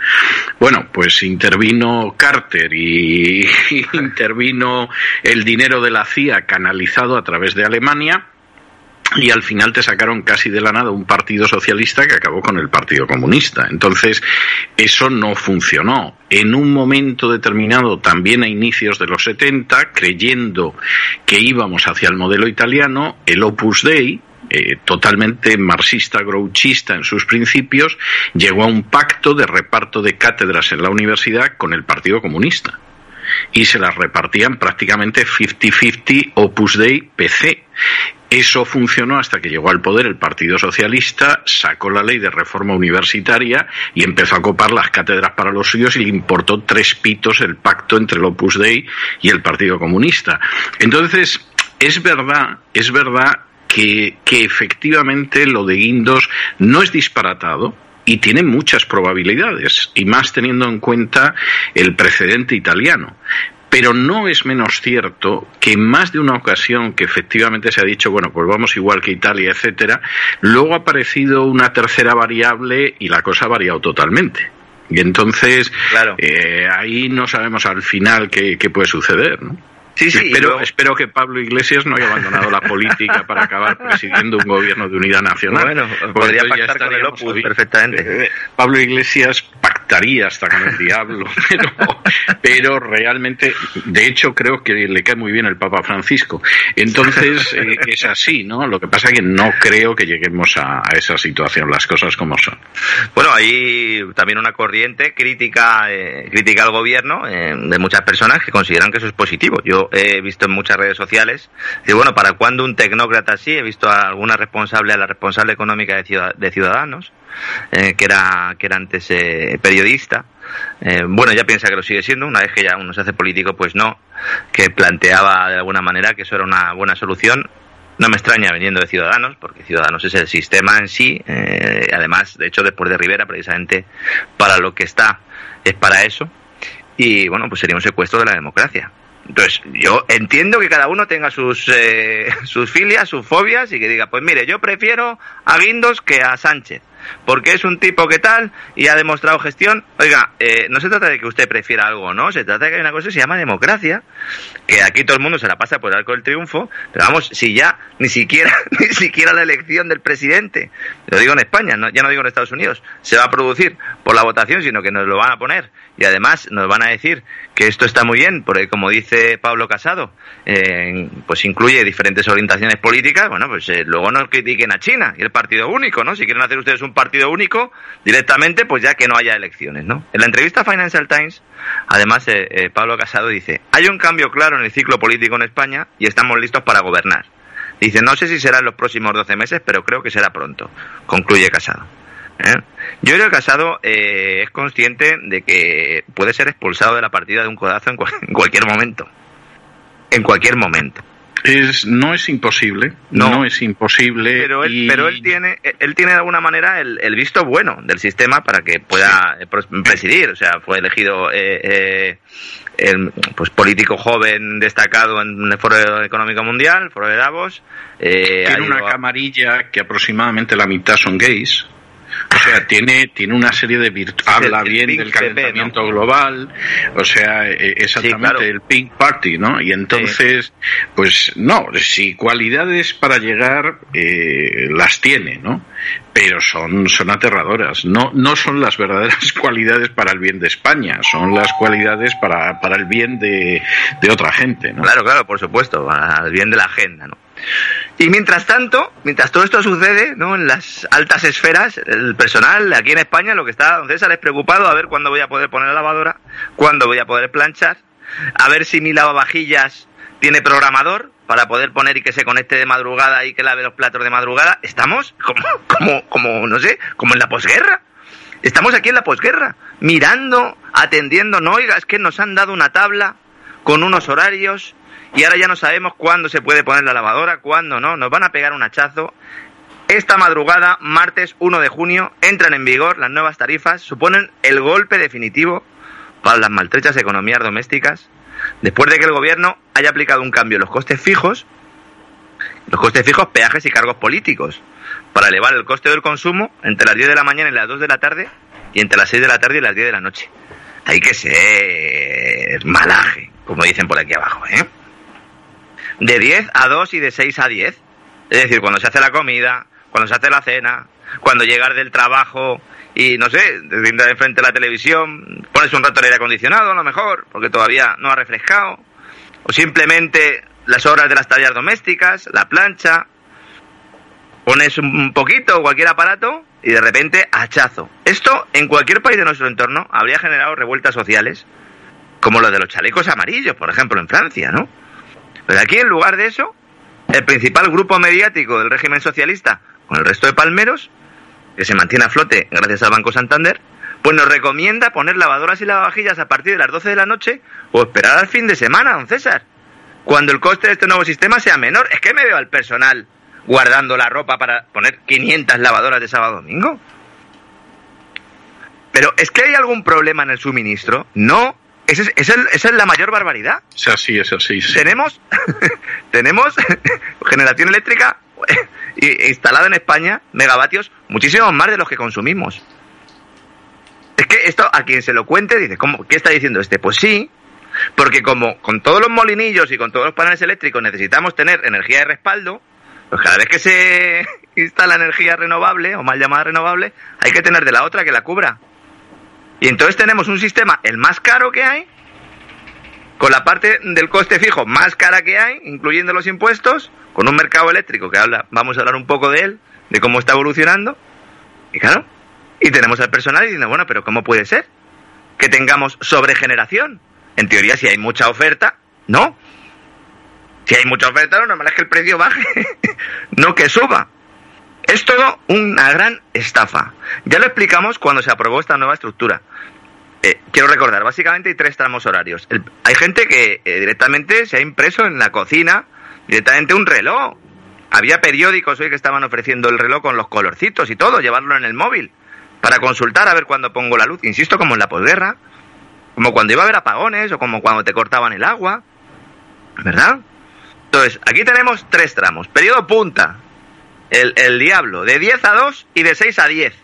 Speaker 1: Bueno, pues intervino Carter y, intervino el dinero de la CIA canalizado a través de Alemania y al final te sacaron casi de la nada un partido socialista que acabó con el Partido Comunista. Entonces, eso no funcionó. En un momento determinado, también a inicios de los 70, creyendo que íbamos hacia el modelo italiano, el Opus Dei, eh, totalmente marxista, grouchista en sus principios, llegó a un pacto de reparto de cátedras en la universidad con el Partido Comunista. Y se las repartían prácticamente 50-50 Opus Dei PC. Eso funcionó hasta que llegó al poder el Partido Socialista, sacó la ley de reforma universitaria y empezó a copar las cátedras para los suyos y le importó tres pitos el pacto entre el Opus Dei y el Partido Comunista. Entonces, es verdad, es verdad que, que efectivamente lo de Guindos no es disparatado, y tiene muchas probabilidades, y más teniendo en cuenta el precedente italiano. Pero no es menos cierto que en más de una ocasión que efectivamente se ha dicho, bueno, pues vamos igual que Italia, etcétera, luego ha aparecido una tercera variable y la cosa ha variado totalmente. Y entonces,
Speaker 2: Claro.
Speaker 1: eh, ahí no sabemos al final qué, qué puede suceder, ¿no?
Speaker 2: Sí, sí,
Speaker 1: espero,
Speaker 2: luego-
Speaker 1: espero que Pablo Iglesias no haya abandonado la política para acabar presidiendo un gobierno de unidad nacional.
Speaker 2: Bueno, podría pactar con el Opus perfectamente.
Speaker 1: Eh, Pablo Iglesias pactaría hasta con el diablo, pero, pero realmente, de hecho, creo que le cae muy bien el Papa Francisco. Entonces, eh, es así, ¿no? Lo que pasa es que no creo que lleguemos a, a esa situación, las cosas como son.
Speaker 2: Bueno, hay también una corriente crítica, eh, crítica al gobierno eh, de muchas personas que consideran que eso es positivo. Yo he visto en muchas redes sociales, y bueno, ¿para cuándo un tecnócrata así? He visto a alguna responsable, a la responsable económica de, Ciudad- de Ciudadanos, eh, que era que era antes eh, periodista. Eh, bueno, ya piensa que lo sigue siendo, una vez que ya uno se hace político, pues no, que planteaba de alguna manera que eso era una buena solución. No me extraña viniendo de Ciudadanos, porque Ciudadanos es el sistema en sí. eh, además, de hecho, después de Rivera, precisamente para lo que está es para eso. Y bueno, pues sería un secuestro de la democracia. Entonces, yo entiendo que cada uno tenga sus, eh, sus filias, sus fobias y que diga, pues mire, yo prefiero a Guindos que a Sánchez, porque es un tipo que tal y ha demostrado gestión. Oiga, eh, no se trata de que usted prefiera algo no, se trata de que hay una cosa que se llama democracia, que aquí todo el mundo se la pasa por el arco del triunfo, pero vamos, si ya ni siquiera, ni siquiera la elección del presidente, lo digo en España, no- ya no digo en Estados Unidos, se va a producir por la votación, sino que nos lo van a poner y además nos van a decir que esto está muy bien, porque como dice Pablo Casado, pues incluye diferentes orientaciones políticas, bueno, pues eh, luego no critiquen a China y el partido único, ¿no? Si quieren hacer ustedes un partido único directamente, pues ya que no haya elecciones, ¿no? En la entrevista a Financial Times, además, eh, eh, Pablo Casado dice, hay un cambio claro en el ciclo político en España y estamos listos para gobernar. Dice, no sé si será en los próximos 12 meses, pero creo que será pronto, concluye Casado. ¿eh? Yo creo que Casado eh, es consciente de que puede ser expulsado de la partida de un codazo en, cual- en cualquier momento. En cualquier momento.
Speaker 1: Es, no es imposible,
Speaker 2: No.
Speaker 1: no, es imposible.
Speaker 2: Pero él,
Speaker 1: y-
Speaker 2: pero él tiene, él tiene de alguna manera el, el visto bueno del sistema para que pueda eh, presidir. O sea, fue elegido eh, eh, el, pues político joven destacado en el Foro Económico Mundial, Foro de Davos. Eh,
Speaker 1: tiene una
Speaker 2: a-
Speaker 1: camarilla que aproximadamente la mitad son gays. O sea, tiene, tiene una serie de virtudes. Habla
Speaker 2: el
Speaker 1: bien del
Speaker 2: PP,
Speaker 1: calentamiento global. O sea, eh, exactamente
Speaker 2: claro.
Speaker 1: el Pink Party, ¿no? Y entonces, pues no, si cualidades para llegar eh, las tiene, ¿no? Pero son, son aterradoras. No, no son las verdaderas cualidades para el bien de España, son las cualidades para, para el bien de, de otra gente, ¿no?
Speaker 2: Claro, claro, por supuesto, al bien de la agenda, ¿no? Y mientras tanto, mientras todo esto sucede, ¿no? En las altas esferas, el personal aquí en España, lo que está, don César, es preocupado a ver cuándo voy a poder poner la lavadora, cuándo voy a poder planchar, a ver si mi lavavajillas tiene programador para poder poner y que se conecte de madrugada y que lave los platos de madrugada. Estamos como, como, como, no sé, como en la posguerra. Estamos aquí en la posguerra, mirando, atendiendo. No, oiga, es que nos han dado una tabla con unos horarios y ahora ya no sabemos cuándo se puede poner la lavadora, cuándo no. Nos van a pegar un hachazo. Esta madrugada, martes 1 de junio, entran en vigor las nuevas tarifas, suponen el golpe definitivo para las maltrechas economías domésticas, después de que el gobierno haya aplicado un cambio en los costes fijos, los costes fijos, peajes y cargos políticos, para elevar el coste del consumo entre las 10 de la mañana y las 2 de la tarde y entre las 6 de la tarde y las 10 de la noche. Hay que ser malaje, como dicen por aquí abajo, ¿eh? De 10 a 2 y de 6 a 10. Es decir, cuando se hace la comida, cuando se hace la cena, cuando llegas del trabajo y no sé, te sientas enfrente de la televisión, pones un rato el aire acondicionado a lo mejor, porque todavía no ha refrescado, o simplemente las horas de las tareas domésticas, la plancha, pones un poquito cualquier aparato y de repente hachazo. Esto en cualquier país de nuestro entorno habría generado revueltas sociales, como lo de los chalecos amarillos, por ejemplo, en Francia, ¿no? Pero aquí en lugar de eso, el principal grupo mediático del régimen socialista con el resto de palmeros, que se mantiene a flote gracias al Banco Santander, pues nos recomienda poner lavadoras y lavavajillas a partir de las 12 de la noche o esperar al fin de semana, don César, cuando el coste de este nuevo sistema sea menor. Es que me veo al personal guardando la ropa para poner 500 lavadoras de sábado domingo. Pero ¿es que hay algún problema en el suministro? No. Esa es, esa es la mayor barbaridad.
Speaker 1: Es así, es así. Sí.
Speaker 2: Tenemos, tenemos generación eléctrica instalada en España, megavatios, muchísimos más de los que consumimos. Es que esto a quien se lo cuente dice, ¿cómo, ¿qué está diciendo este? Pues sí, porque como con todos los molinillos y con todos los paneles eléctricos necesitamos tener energía de respaldo, pues cada vez que se instala energía renovable, o mal llamada renovable, hay que tener de la otra que la cubra. Y entonces tenemos un sistema, el más caro que hay, con la parte del coste fijo más cara que hay, incluyendo los impuestos, con un mercado eléctrico que habla, vamos a hablar un poco de él, de cómo está evolucionando, y claro, y tenemos al personal diciendo, bueno, pero ¿cómo puede ser que tengamos sobregeneración? En teoría, si hay mucha oferta, no. Si hay mucha oferta, lo normal es que el precio baje, no que suba. Es todo una gran estafa. Ya lo explicamos cuando se aprobó esta nueva estructura. Eh, quiero recordar, básicamente hay tres tramos horarios. hay gente que eh, directamente se ha impreso en la cocina directamente un reloj. Había periódicos hoy que estaban ofreciendo el reloj con los colorcitos y todo, llevarlo en el móvil para consultar a ver cuándo pongo la luz. Insisto, como en la posguerra, como cuando iba a haber apagones o como cuando te cortaban el agua, ¿verdad? Entonces, aquí tenemos tres tramos. Periodo punta, el, el diablo, de 10 a 2 y de 6 a 10.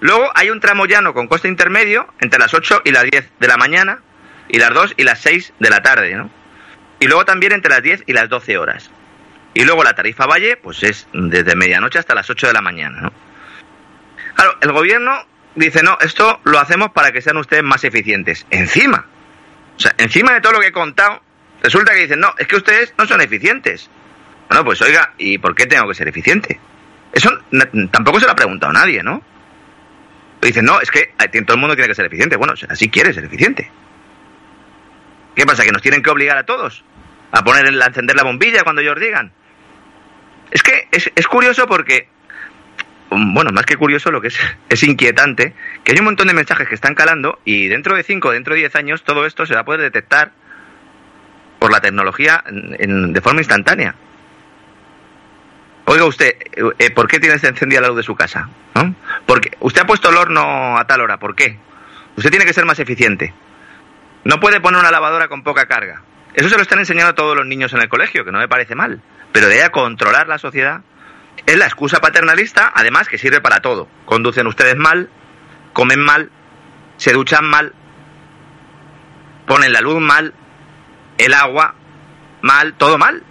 Speaker 2: Luego hay un tramo llano con coste intermedio entre las 8 y las 10 de la mañana y las 2 y las 6 de la tarde, ¿no? Y luego también entre las 10 y las 12 horas. Y luego la tarifa valle, pues es desde medianoche hasta las 8 de la mañana. Claro, el gobierno dice, no, esto lo hacemos para que sean ustedes más eficientes. Encima. O sea, encima de todo lo que he contado, resulta que dicen, no, es que ustedes no son eficientes. Bueno, pues oiga, ¿y por qué tengo que ser eficiente? Eso tampoco se lo ha preguntado nadie, ¿no? Dicen, no, es que todo el mundo tiene que ser eficiente. Bueno, así quiere ser eficiente. ¿Qué pasa? ¿Que nos tienen que obligar a todos? ¿A poner a encender la bombilla cuando ellos digan? Es que es, es curioso porque, um, bueno, más que curioso, lo que es, es inquietante, que hay un montón de mensajes que están calando y dentro de 5, dentro de 10 años, todo esto se va a poder detectar por la tecnología de forma instantánea. Oiga usted, eh, ¿por qué tiene encendida la luz de su casa? Porque usted ha puesto el horno a tal hora, ¿por qué? Usted tiene que ser más eficiente. No puede poner una lavadora con poca carga. Eso se lo están enseñando a todos los niños en el colegio, que no me parece mal. Pero de ahí a controlar la sociedad es la excusa paternalista, además que sirve para todo. Conducen ustedes mal, comen mal, se duchan mal, ponen la luz mal, el agua mal, todo mal.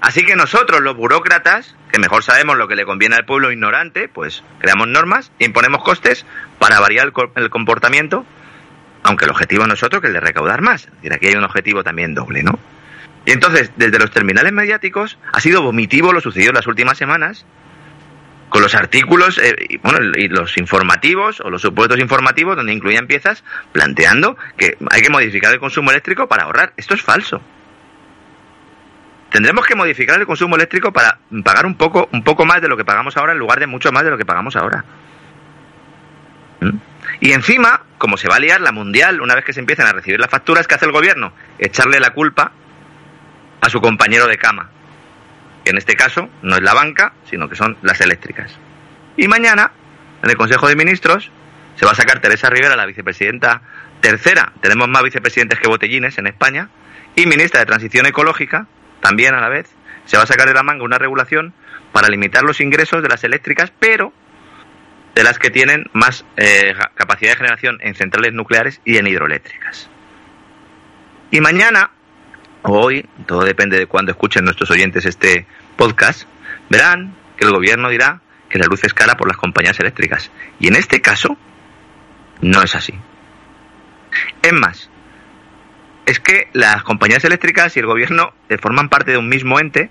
Speaker 2: Así que nosotros, los burócratas, que mejor sabemos lo que le conviene al pueblo ignorante, pues creamos normas, imponemos costes para variar el, comportamiento, aunque el objetivo no es otro que el de recaudar más. Es decir, aquí hay un objetivo también doble, ¿no? Y entonces, desde los terminales mediáticos, ha sido vomitivo lo sucedido en las últimas semanas, con los artículos eh, y, bueno, y los informativos o los supuestos informativos donde incluían piezas planteando que hay que modificar el consumo eléctrico para ahorrar. Esto es falso tendremos que modificar el consumo eléctrico para pagar un poco, un poco más de lo que pagamos ahora en lugar de mucho más de lo que pagamos ahora. ¿Mm? Y encima, como se va a liar la mundial, una vez que se empiezan a recibir las facturas, ¿qué hace el gobierno? Echarle la culpa a su compañero de cama. que en este caso no es la banca, sino que son las eléctricas. Y mañana, en el Consejo de Ministros, se va a sacar Teresa Rivera, la vicepresidenta tercera, tenemos más vicepresidentes que botellines en España, y ministra de Transición Ecológica, también a la vez, se va a sacar de la manga una regulación para limitar los ingresos de las eléctricas, pero de las que tienen más eh, capacidad de generación en centrales nucleares y en hidroeléctricas. Y mañana, hoy, todo depende de cuándo escuchen nuestros oyentes este podcast, verán que el gobierno dirá que la luz es cara por las compañías eléctricas. Y en este caso, no es así. Es más, es que las compañías eléctricas y el gobierno eh, forman parte de un mismo ente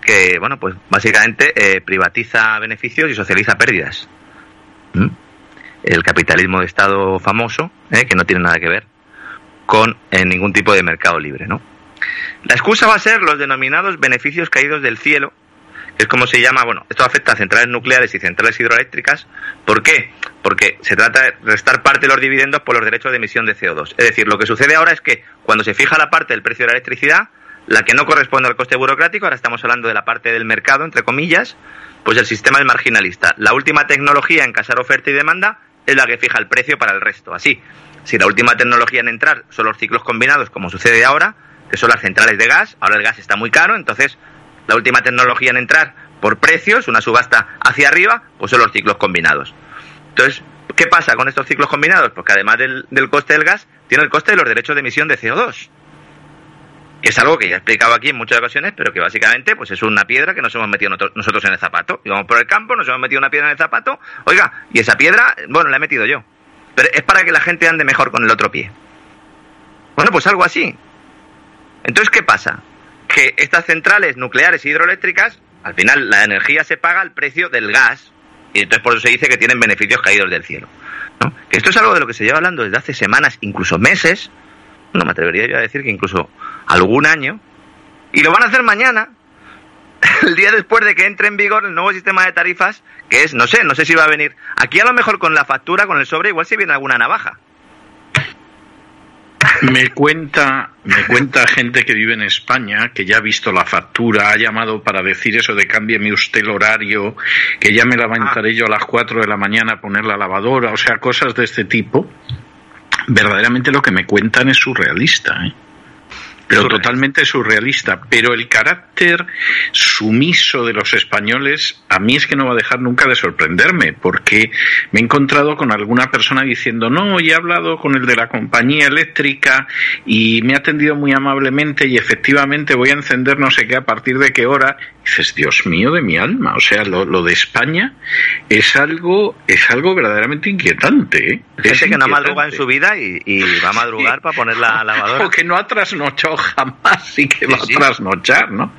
Speaker 2: que, bueno, pues básicamente eh, privatiza beneficios y socializa pérdidas. ¿Mm? El capitalismo de Estado famoso, eh, que no tiene nada que ver con ningún tipo de mercado libre, ¿no? La excusa va a ser los denominados beneficios caídos del cielo, es como se llama, bueno, esto afecta a centrales nucleares y centrales hidroeléctricas. ¿Por qué? Porque se trata de restar parte de los dividendos por los derechos de emisión de CO2. Es decir, lo que sucede ahora es que cuando se fija la parte del precio de la electricidad, la que no corresponde al coste burocrático, ahora estamos hablando de la parte del mercado, entre comillas, pues el sistema es marginalista. La última tecnología en casar oferta y demanda es la que fija el precio para el resto. Así, si la última tecnología en entrar son los ciclos combinados, como sucede ahora, que son las centrales de gas, ahora el gas está muy caro, entonces la última tecnología en entrar por precios, una subasta hacia arriba, pues son los ciclos combinados. Entonces, ¿qué pasa con estos ciclos combinados? Porque además del, coste del gas, tiene el coste de los derechos de emisión de CO2 que es algo que ya he explicado aquí en muchas ocasiones, pero que básicamente pues es una piedra que nos hemos metido nosotros en el zapato. Y vamos por el campo, nos hemos metido una piedra en el zapato, oiga, y esa piedra, bueno, la he metido yo. Pero es para que la gente ande mejor con el otro pie. Bueno, pues algo así. Entonces, ¿qué pasa? Que estas centrales nucleares e hidroeléctricas, al final la energía se paga al precio del gas, y entonces por eso se dice que tienen beneficios caídos del cielo. Que esto es algo de lo que se lleva hablando desde hace semanas, incluso meses, no me atrevería yo a decir que incluso algún año, y lo van a hacer mañana, el día después de que entre en vigor el nuevo sistema de tarifas, que es, no sé, no sé si va a venir. Aquí a lo mejor con la factura, con el sobre, igual si viene alguna navaja.
Speaker 1: Me cuenta, me cuenta gente que vive en España, que ya ha visto la factura, ha llamado para decir eso de cámbieme usted el horario, que ya me levantaré yo a las 4 de la mañana a poner la lavadora, o sea, cosas de este tipo. Verdaderamente lo que me cuentan es surrealista. ¿eh? Pero totalmente surrealista. Pero el carácter sumiso de los españoles a mí es que no va a dejar nunca de sorprenderme, porque me he encontrado con alguna persona diciendo, no, y he hablado con el de la compañía eléctrica y me ha atendido muy amablemente y efectivamente voy a encender no sé qué a partir de qué hora. dices, Dios mío de mi alma, o sea, lo, lo de España es algo, es algo verdaderamente inquietante. ¿eh?
Speaker 2: que no madruga en su vida y, va a madrugar para poner la lavadora.
Speaker 1: O que no ha trasnochado jamás y que va a trasnochar, ¿no?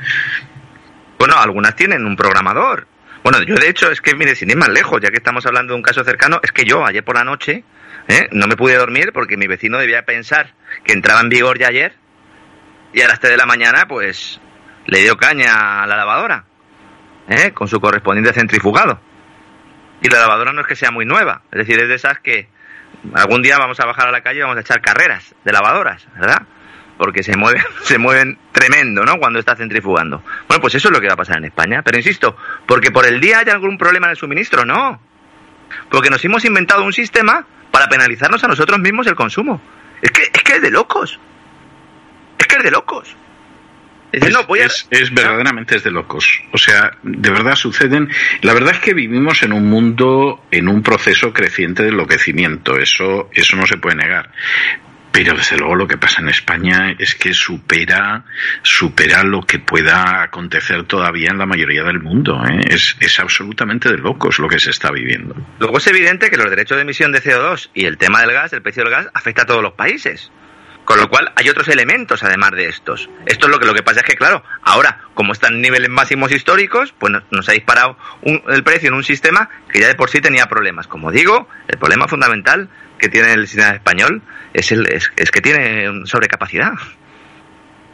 Speaker 2: Bueno, algunas tienen un programador. Bueno, yo de hecho es que, mire, sin ir más lejos, ya que estamos hablando de un caso cercano, es que yo ayer por la noche ¿eh? no me pude dormir porque mi vecino debía pensar que entraba en vigor ya ayer y a las 3 de la mañana pues le dio caña a la lavadora ¿eh? con su correspondiente centrifugado. Y la lavadora no es que sea muy nueva, es decir, es de esas que algún día vamos a bajar a la calle y vamos a echar carreras de lavadoras, ¿verdad? Porque se mueven, se mueven tremendo, ¿no? Cuando está centrifugando. Bueno, pues eso es lo que va a pasar en España. Pero insisto, porque por el día hay algún problema en el suministro, no. Porque nos hemos inventado un sistema para penalizarnos a nosotros mismos el consumo. Es que es, que es de locos. Es que es de locos.
Speaker 1: Es, no, es, verdaderamente es de locos. O sea, de verdad suceden. La verdad es que vivimos en un mundo, en un proceso creciente de enloquecimiento. Eso, eso no se puede negar. Pero desde luego lo que pasa en España es que supera, supera lo que pueda acontecer todavía en la mayoría del mundo. ¿eh? Es, es absolutamente de locos lo que se está viviendo.
Speaker 2: Luego es evidente que los derechos de emisión de CO2 y el tema del gas, el precio del gas, afecta a todos los países. Con lo cual hay otros elementos además de estos. Esto es lo que lo que pasa es que claro, ahora como están en niveles máximos históricos, pues nos, ha disparado el precio en un sistema que ya de por sí tenía problemas. Como digo, el problema fundamental que tiene el sistema español es, el, es, que tiene sobrecapacidad.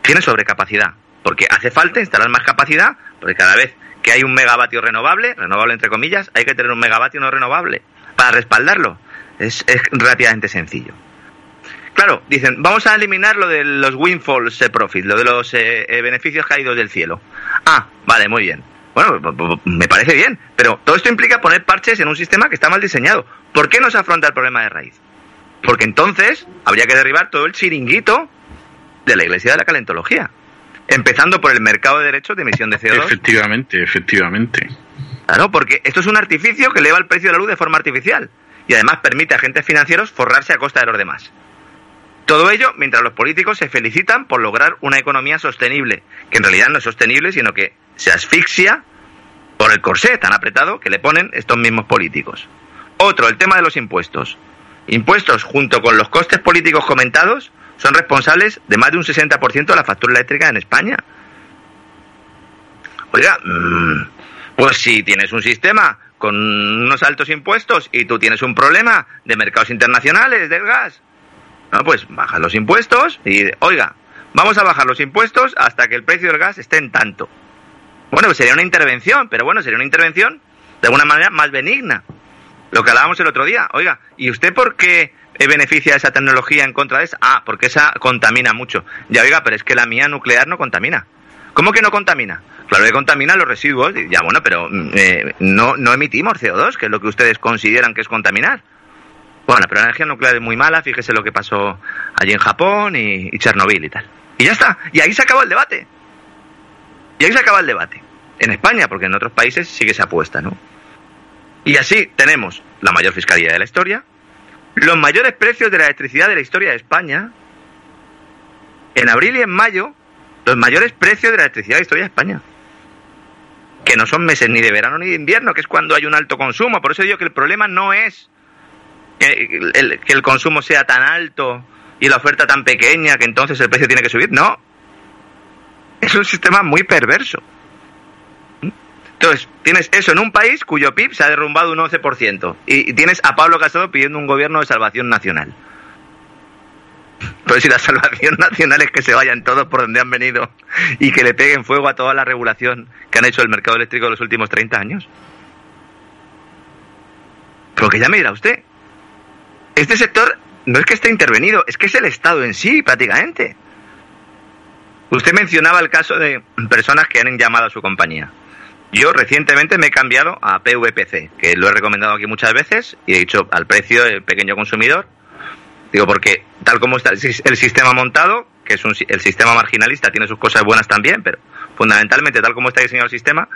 Speaker 2: Tiene sobrecapacidad. Porque hace falta instalar más capacidad, porque cada vez que hay un megavatio renovable, renovable entre comillas, hay que tener un megavatio no renovable para respaldarlo. Es, es relativamente sencillo. Claro, dicen, vamos a eliminar lo de los windfalls profit, lo de los eh, eh, beneficios caídos del cielo. Ah, Vale, muy bien. Bueno, me parece bien, pero todo esto implica poner parches en un sistema que está mal diseñado. ¿Por qué no se afronta el problema de raíz? Porque entonces habría que derribar todo el chiringuito de la Iglesia de la Calentología. Empezando por el mercado de derechos de emisión de CO2.
Speaker 1: Efectivamente, efectivamente.
Speaker 2: Claro, porque esto es un artificio que eleva el precio de la luz de forma artificial y además permite a agentes financieros forrarse a costa de los demás. Todo ello mientras los políticos se felicitan por lograr una economía sostenible, que en realidad no es sostenible, sino que se asfixia por el corsé tan apretado que le ponen estos mismos políticos. Otro, el tema de los impuestos. Impuestos, junto con los costes políticos comentados, son responsables de más de un 60% de la factura eléctrica en España. Oiga, mm, pues si tienes un sistema con unos altos impuestos y tú tienes un problema de mercados internacionales del gas, no, pues baja los impuestos y, oiga, vamos a bajar los impuestos hasta que el precio del gas esté en tanto. Bueno, pues sería una intervención, pero bueno, sería una intervención de alguna manera más benigna. Lo que hablábamos el otro día. Oiga, ¿y usted por qué beneficia esa tecnología en contra de esa? Ah, porque esa contamina mucho. Ya, oiga, pero es que la mía nuclear no contamina. ¿Cómo que no contamina? Claro que contamina los residuos. Ya, bueno, pero mm, eh, no, no emitimos CO2, que es lo que ustedes consideran que es contaminar. Bueno, pero la energía nuclear es muy mala, fíjese lo que pasó allí en Japón y, Chernobyl y tal. Y ya está. Y ahí se acabó el debate. Y ahí se acaba el debate. En España, porque en otros países sí que se apuesta, ¿no? Y así tenemos la mayor fiscalía de la historia, los mayores precios de la electricidad de la historia de España, en abril y en mayo, los mayores precios de la electricidad de la historia de España. Que no son meses ni de verano ni de invierno, que es cuando hay un alto consumo. Por eso digo que el problema no es que el, que el consumo sea tan alto y la oferta tan pequeña que entonces el precio tiene que subir. No. Es un sistema muy perverso. Entonces, tienes eso en un país cuyo PIB se ha derrumbado un 11%. Y tienes a Pablo Casado pidiendo un gobierno de salvación nacional. Pues si la salvación nacional es que se vayan todos por donde han venido y que le peguen fuego a toda la regulación que han hecho el mercado eléctrico en los últimos 30 años. Porque ya me dirá usted, este sector no es que esté intervenido, es que es el Estado en sí prácticamente. Usted mencionaba el caso de personas que han llamado a su compañía. Yo recientemente me he cambiado a PVPC, que lo he recomendado aquí muchas veces y he dicho al precio del pequeño consumidor. Digo, porque tal como está el sistema montado, que es un, el sistema marginalista, tiene sus cosas buenas también, pero fundamentalmente tal como está diseñado el sistema,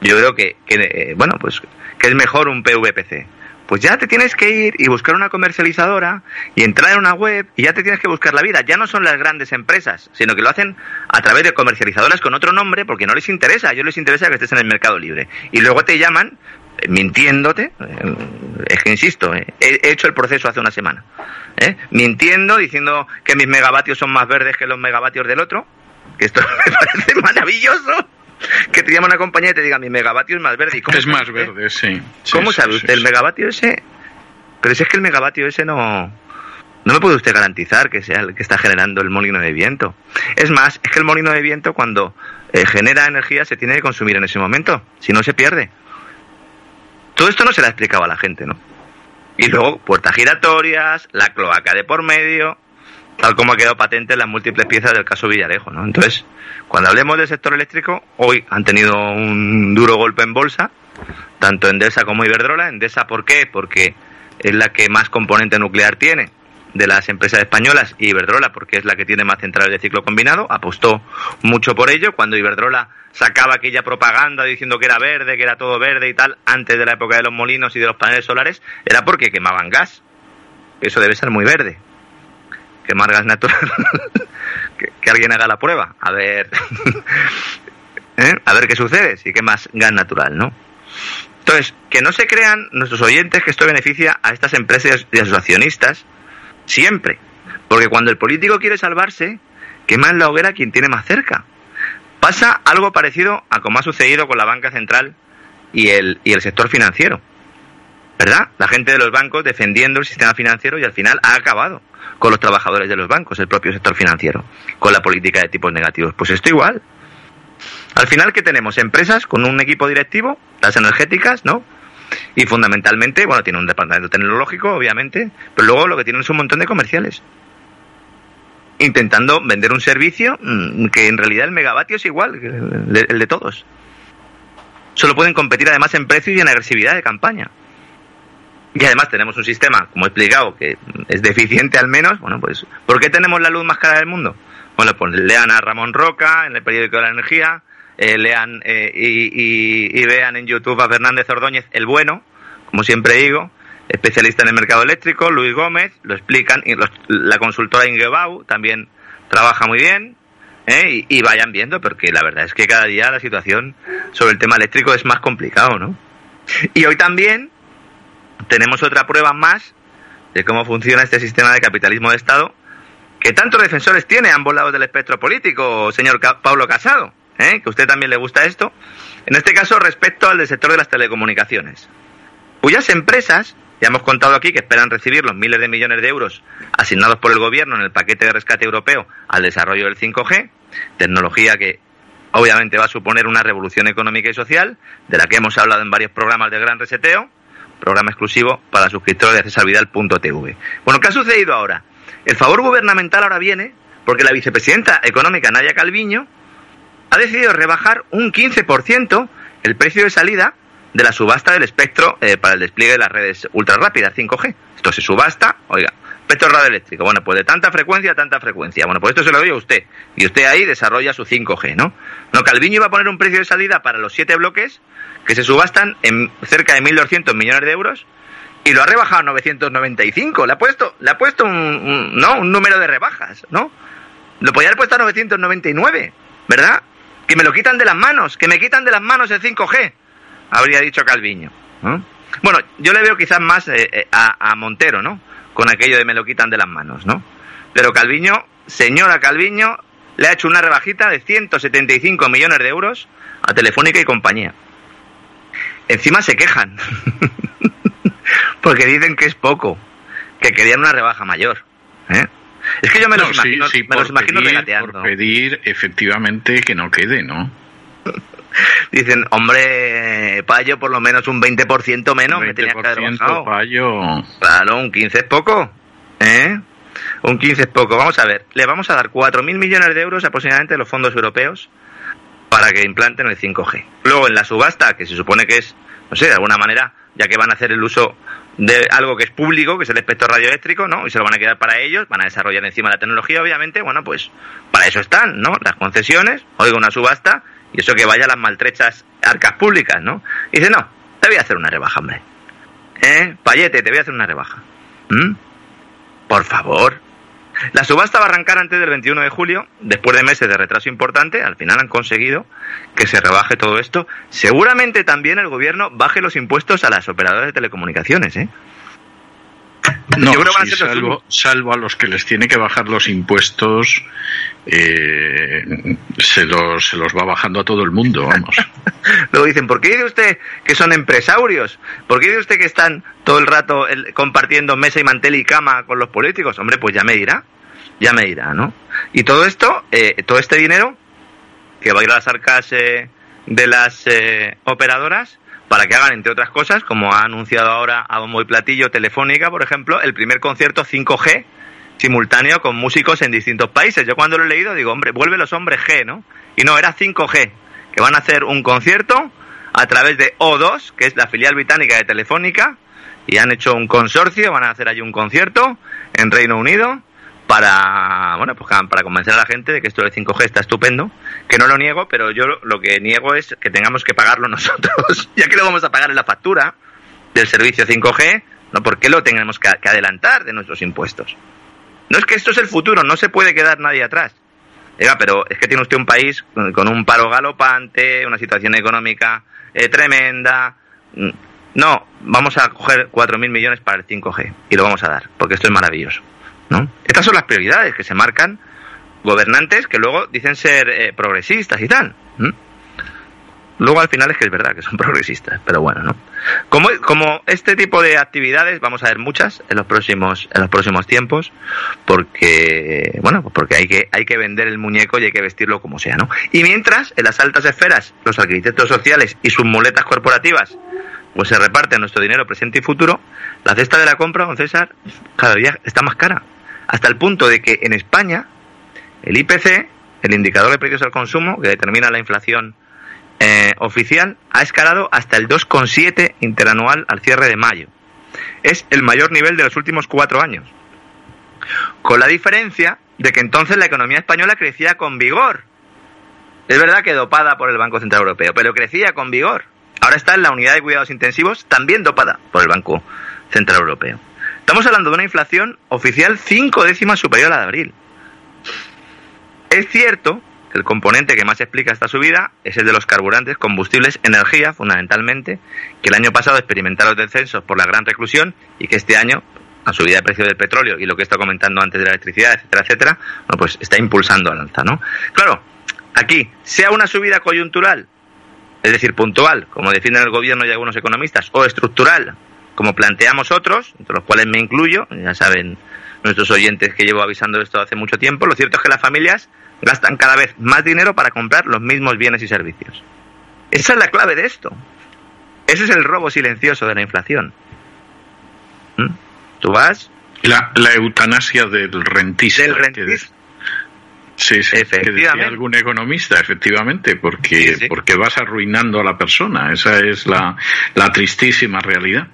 Speaker 2: yo creo que, que eh, bueno, pues que es mejor un PVPC pues ya te tienes que ir y buscar una comercializadora y entrar en una web y ya te tienes que buscar la vida. Ya no son las grandes empresas, sino que lo hacen a través de comercializadoras con otro nombre porque no les interesa. A ellos les interesa que estés en el mercado libre. Y luego te llaman eh, mintiéndote, eh, es que insisto, eh, he hecho el proceso hace una semana, mintiendo, diciendo que mis megavatios son más verdes que los megavatios del otro, que esto me parece maravilloso que te llama una compañía y te diga mi megavatio es más verde. ¿Y
Speaker 1: es más verde, sí.
Speaker 2: ¿Cómo sabe usted? el megavatio ese. Pero si es que el megavatio ese no. No me puede usted garantizar que sea el que está generando el molino de viento. Es más, es que el molino de viento cuando eh, genera energía se tiene que consumir en ese momento, si no se pierde. Todo esto no se le ha explicado a la gente, ¿no? Y luego puertas giratorias, la cloaca de por medio, tal como ha quedado patente en las múltiples piezas del caso Villarejo, ¿no? Entonces, cuando hablemos del sector eléctrico, hoy han tenido un duro golpe en bolsa, tanto Endesa como Iberdrola. Endesa, ¿por qué? Porque es la que más componente nuclear tiene de las empresas españolas y Iberdrola porque es la que tiene más centrales de ciclo combinado, apostó mucho por ello. Cuando Iberdrola sacaba aquella propaganda diciendo que era verde, que era todo verde y tal, antes de la época de los molinos y de los paneles solares, era porque quemaban gas. Eso debe ser muy verde. Quemar gas natural. que, alguien haga la prueba, a ver, ¿eh? a ver qué sucede, si que más gas natural, ¿no? Entonces, que no se crean nuestros oyentes que esto beneficia a estas empresas y asociacionistas siempre, porque cuando el político quiere salvarse, quema en la hoguera quien tiene más cerca. Pasa algo parecido a como ha sucedido con la banca central y el, y el sector financiero. ¿Verdad? La gente de los bancos defendiendo el sistema financiero y al final ha acabado con los trabajadores de los bancos, el propio sector financiero, con la política de tipos negativos. Pues esto igual. Al final, ¿qué tenemos? Empresas con un equipo directivo, las energéticas, ¿no? Y fundamentalmente, bueno, tiene un departamento tecnológico, obviamente, pero luego lo que tienen es un montón de comerciales. Intentando vender un servicio mm, que en realidad el megavatio es igual, el de, el de todos. solo pueden competir además en precio y en agresividad de campaña. Y además tenemos un sistema, como he explicado, que es deficiente al menos. Bueno, pues, ¿por qué tenemos la luz más cara del mundo? Bueno, pues lean a Ramón Roca en el periódico de la energía, eh, lean eh, y, vean en YouTube a Fernández Ordóñez, el bueno, como siempre digo, especialista en el mercado eléctrico, Luis Gómez, lo explican, y la consultora Ingebau también trabaja muy bien, ¿eh? y, vayan viendo, porque la verdad es que cada día la situación sobre el tema eléctrico es más complicado, ¿no? Y hoy también tenemos otra prueba más de cómo funciona este sistema de capitalismo de Estado, que tantos defensores tiene a ambos lados del espectro político, señor Pablo Casado, ¿eh? que a usted también le gusta esto, en este caso respecto al del sector de las telecomunicaciones, cuyas empresas, ya hemos contado aquí que esperan recibir los miles de millones de euros asignados por el gobierno en el paquete de rescate europeo al desarrollo del 5G, tecnología que obviamente va a suponer una revolución económica y social, de la que hemos hablado en varios programas de Gran Reseteo, programa exclusivo para suscriptores de cesarvidal.tv. Bueno, ¿qué ha sucedido ahora? El favor gubernamental ahora viene porque la vicepresidenta económica Nadia Calviño ha decidido rebajar un 15% el precio de salida de la subasta del espectro eh, para el despliegue de las redes ultra rápidas 5G. Esto se subasta, oiga, espectro radioeléctrico. Bueno, pues de tanta frecuencia a tanta frecuencia. Bueno, pues esto se lo doy a usted. Y usted ahí desarrolla su 5G, ¿no? No, Calviño iba a poner un precio de salida para los siete bloques que se subastan en cerca de 1.200 millones de euros y lo ha rebajado a 995. Le ha puesto, le ha puesto un, ¿no? un número de rebajas, ¿no? Lo podía haber puesto a 999, ¿verdad? Que me lo quitan de las manos, que me quitan de las manos el 5G, habría dicho Calviño. Bueno, yo le veo quizás más eh, eh, a, a, Montero, ¿no? Con aquello de me lo quitan de las manos, ¿no? Pero Calviño, señora Calviño, le ha hecho una rebajita de 175 millones de euros a Telefónica y compañía. Encima se quejan, porque dicen que es poco, que querían una rebaja mayor. ¿eh? Es que yo me los imagino, me los imagino regateando.
Speaker 1: Por pedir efectivamente que no quede, ¿no?
Speaker 2: Dicen, hombre, payo por lo menos un 20% menos 20 me tenía que haber
Speaker 1: payo.
Speaker 2: Claro, un 15 es poco. ¿Eh? Un 15 es poco. Vamos a ver, le vamos a dar 4.000 millones de euros aproximadamente de los fondos europeos para que implanten el 5G. Luego en la subasta, que se supone que es, no sé, de alguna manera, ya que van a hacer el uso de algo que es público, que es el espectro radioeléctrico, ¿no? Y se lo van a quedar para ellos, van a desarrollar encima la tecnología, obviamente, bueno, pues para eso están, ¿no? Las concesiones, oiga una subasta, y eso que vaya a las maltrechas arcas públicas, ¿no? Y dice, no, te voy a hacer una rebaja, hombre. ¿Eh? Payete, te voy a hacer una rebaja. ¿Mm? Por favor, la subasta va a arrancar antes del 21 de julio, después de meses de retraso importante, al final han conseguido que se rebaje todo esto. Seguramente también el gobierno baje los impuestos a las operadoras de telecomunicaciones, ¿eh?
Speaker 1: No, salvo, a los que les tiene que bajar los impuestos, eh, se, los, se los va bajando a todo el mundo, vamos.
Speaker 2: Luego dicen, ¿por qué dice usted que son empresarios? ¿Por qué dice usted que están todo el rato compartiendo mesa y mantel y cama con los políticos? Hombre, pues ya me dirá, ya me dirá, ¿no? Y todo esto, eh, todo este dinero que va a ir a las arcas eh, de las operadoras, para que hagan, entre otras cosas, como ha anunciado ahora a bombo platillo Telefónica, por ejemplo, el primer concierto 5G simultáneo con músicos en distintos países. Yo cuando lo he leído digo, hombre, vuelve los hombres G, ¿no? Y no, era 5G, que van a hacer un concierto a través de O2, que es la filial británica de Telefónica, y han hecho un consorcio, van a hacer allí un concierto en Reino Unido para, bueno, pues para convencer a la gente de que esto del 5G está estupendo, que no lo niego, pero yo lo que niego es que tengamos que pagarlo nosotros, ya que lo vamos a pagar en la factura del servicio 5G, ¿no? ¿Por qué lo tenemos que, adelantar de nuestros impuestos? No es que esto es el futuro, no se puede quedar nadie atrás. pero es que tiene usted un país con un paro galopante, una situación económica eh, tremenda. No, vamos a coger 4.000 millones para el 5G y lo vamos a dar, porque esto es maravilloso. Estas son las prioridades que se marcan gobernantes que luego dicen ser eh, progresistas y tal. Luego al final es que es verdad que son progresistas, pero bueno, ¿no? Como, como este tipo de actividades vamos a ver muchas en los próximos en los próximos tiempos, porque bueno, pues porque hay que hay que vender el muñeco y hay que vestirlo como sea, ¿no? Y mientras en las altas esferas los arquitectos sociales y sus muletas corporativas pues se reparten nuestro dinero presente y futuro, la cesta de la compra, don César, cada día está más cara hasta el punto de que en España el IPC, el indicador de precios al consumo, que determina la inflación eh, oficial ha escalado hasta el 2,7 interanual al cierre de mayo. Es el mayor nivel de los últimos cuatro años. Con la diferencia de que entonces la economía española crecía con vigor. Es verdad que dopada por el Banco Central Europeo, pero crecía con vigor. Ahora está en la unidad de cuidados intensivos, también dopada por el Banco Central Europeo. Estamos hablando de una inflación oficial cinco décimas superior a la de abril. Es cierto que el componente que más explica esta subida es el de los carburantes, combustibles, energía, fundamentalmente, que el año pasado experimentaron descensos por la gran reclusión y que este año, a subida de precio del petróleo y lo que estado comentando antes de la electricidad, etcétera, etcétera, bueno, pues está impulsando al alza, ¿no? Claro, aquí, sea una subida coyuntural, es decir, puntual, como defienden el gobierno y algunos economistas, o estructural, como planteamos otros, entre los cuales me incluyo, ya saben nuestros oyentes que llevo avisando esto hace mucho tiempo, lo cierto es que las familias gastan cada vez más dinero para comprar los mismos bienes y servicios. Esa es la clave de esto. Ese es el robo silencioso de la inflación. ¿Mm? Tú vas.
Speaker 1: La, eutanasia del rentista.
Speaker 2: Del rentista.
Speaker 1: Sí, sí, que decía algún economista, efectivamente, porque, porque vas arruinando a la persona. Esa es la, la tristísima realidad.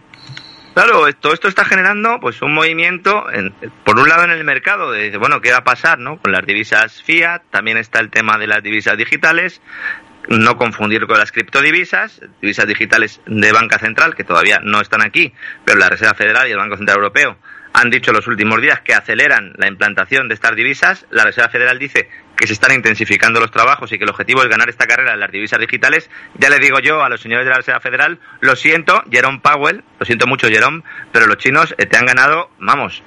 Speaker 2: Claro, todo esto está generando pues un movimiento, por un lado en el mercado, de bueno, ¿qué va a pasar no? con las divisas fiat? También está el tema de las divisas digitales, no confundir con las criptodivisas, divisas digitales de banca central, que todavía no están aquí, pero la Reserva Federal y el Banco Central Europeo han dicho los últimos días que aceleran la implantación de estas divisas. La Reserva Federal dice que se están intensificando los trabajos y que el objetivo es ganar esta carrera en las divisas digitales. Ya le digo yo a los señores de la Reserva Federal, lo siento, Jerome Powell, lo siento mucho Jerome, pero los chinos te han ganado, vamos,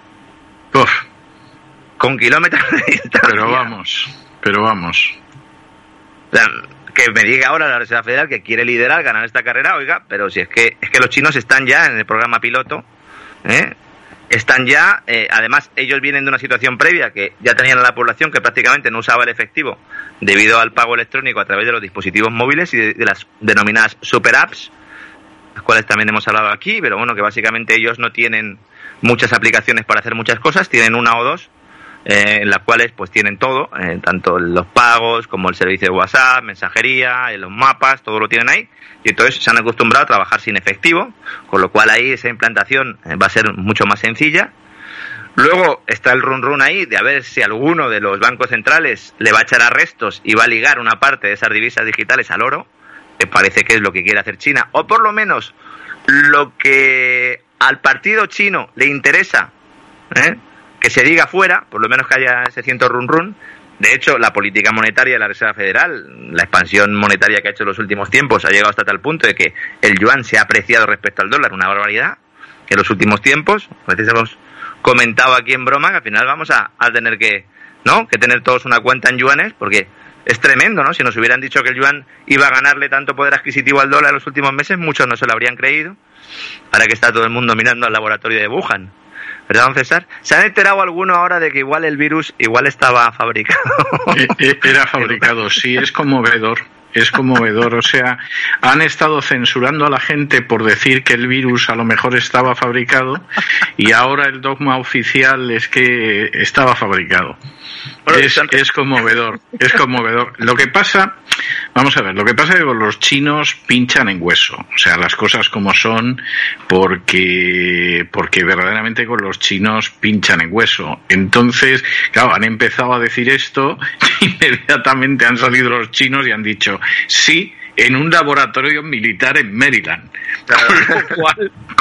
Speaker 2: con kilómetros de distancia.
Speaker 1: Pero vamos, pero vamos.
Speaker 2: que me diga ahora la Reserva Federal que quiere liderar, ganar esta carrera, oiga, pero si es que es que los chinos están ya en el programa piloto, ¿eh? Están ya, eh, además ellos vienen de una situación previa que ya tenían a la población que prácticamente no usaba el efectivo debido al pago electrónico a través de los dispositivos móviles y de, las denominadas super apps, las cuales también hemos hablado aquí, pero bueno, que básicamente ellos no tienen muchas aplicaciones para hacer muchas cosas, tienen una o dos eh, en las cuales pues tienen todo, eh, tanto los pagos como el servicio de WhatsApp, mensajería, los mapas, todo lo tienen ahí y entonces se han acostumbrado a trabajar sin efectivo, con lo cual ahí esa implantación eh, va a ser mucho más sencilla. Luego está el run run ahí de a ver si alguno de los bancos centrales le va a echar arrestos y va a ligar una parte de esas divisas digitales al oro, que parece que es lo que quiere hacer China, o por lo menos lo que al partido chino le interesa ¿eh? Que se diga fuera, por lo menos que haya ese ciento run run, de hecho, la política monetaria de la Reserva Federal, la expansión monetaria que ha hecho en los últimos tiempos, ha llegado hasta tal punto de que el yuan se ha apreciado respecto al dólar, una barbaridad, en los últimos tiempos, a veces hemos comentado aquí en broma que al final vamos a, tener que, ¿no? que tener todos una cuenta en yuanes, porque es tremendo, ¿no? Si nos hubieran dicho que el yuan iba a ganarle tanto poder adquisitivo al dólar en los últimos meses, muchos no se lo habrían creído. Ahora que está todo el mundo mirando al laboratorio de Wuhan. ¿Se han enterado alguno ahora de que igual el virus igual estaba fabricado?
Speaker 1: E, e, era fabricado, sí, es conmovedor. Es conmovedor, o sea, han estado censurando a la gente por decir que el virus a lo mejor estaba fabricado y ahora el dogma oficial es que estaba fabricado. Es, es, conmovedor, es conmovedor. Lo que pasa, vamos a ver, lo que pasa es que los chinos pinchan en hueso, o sea, las cosas como son, porque, porque verdaderamente con los chinos pinchan en hueso. Entonces, claro, han empezado a decir esto, inmediatamente han salido los chinos y han dicho, sí, en un laboratorio militar en Maryland.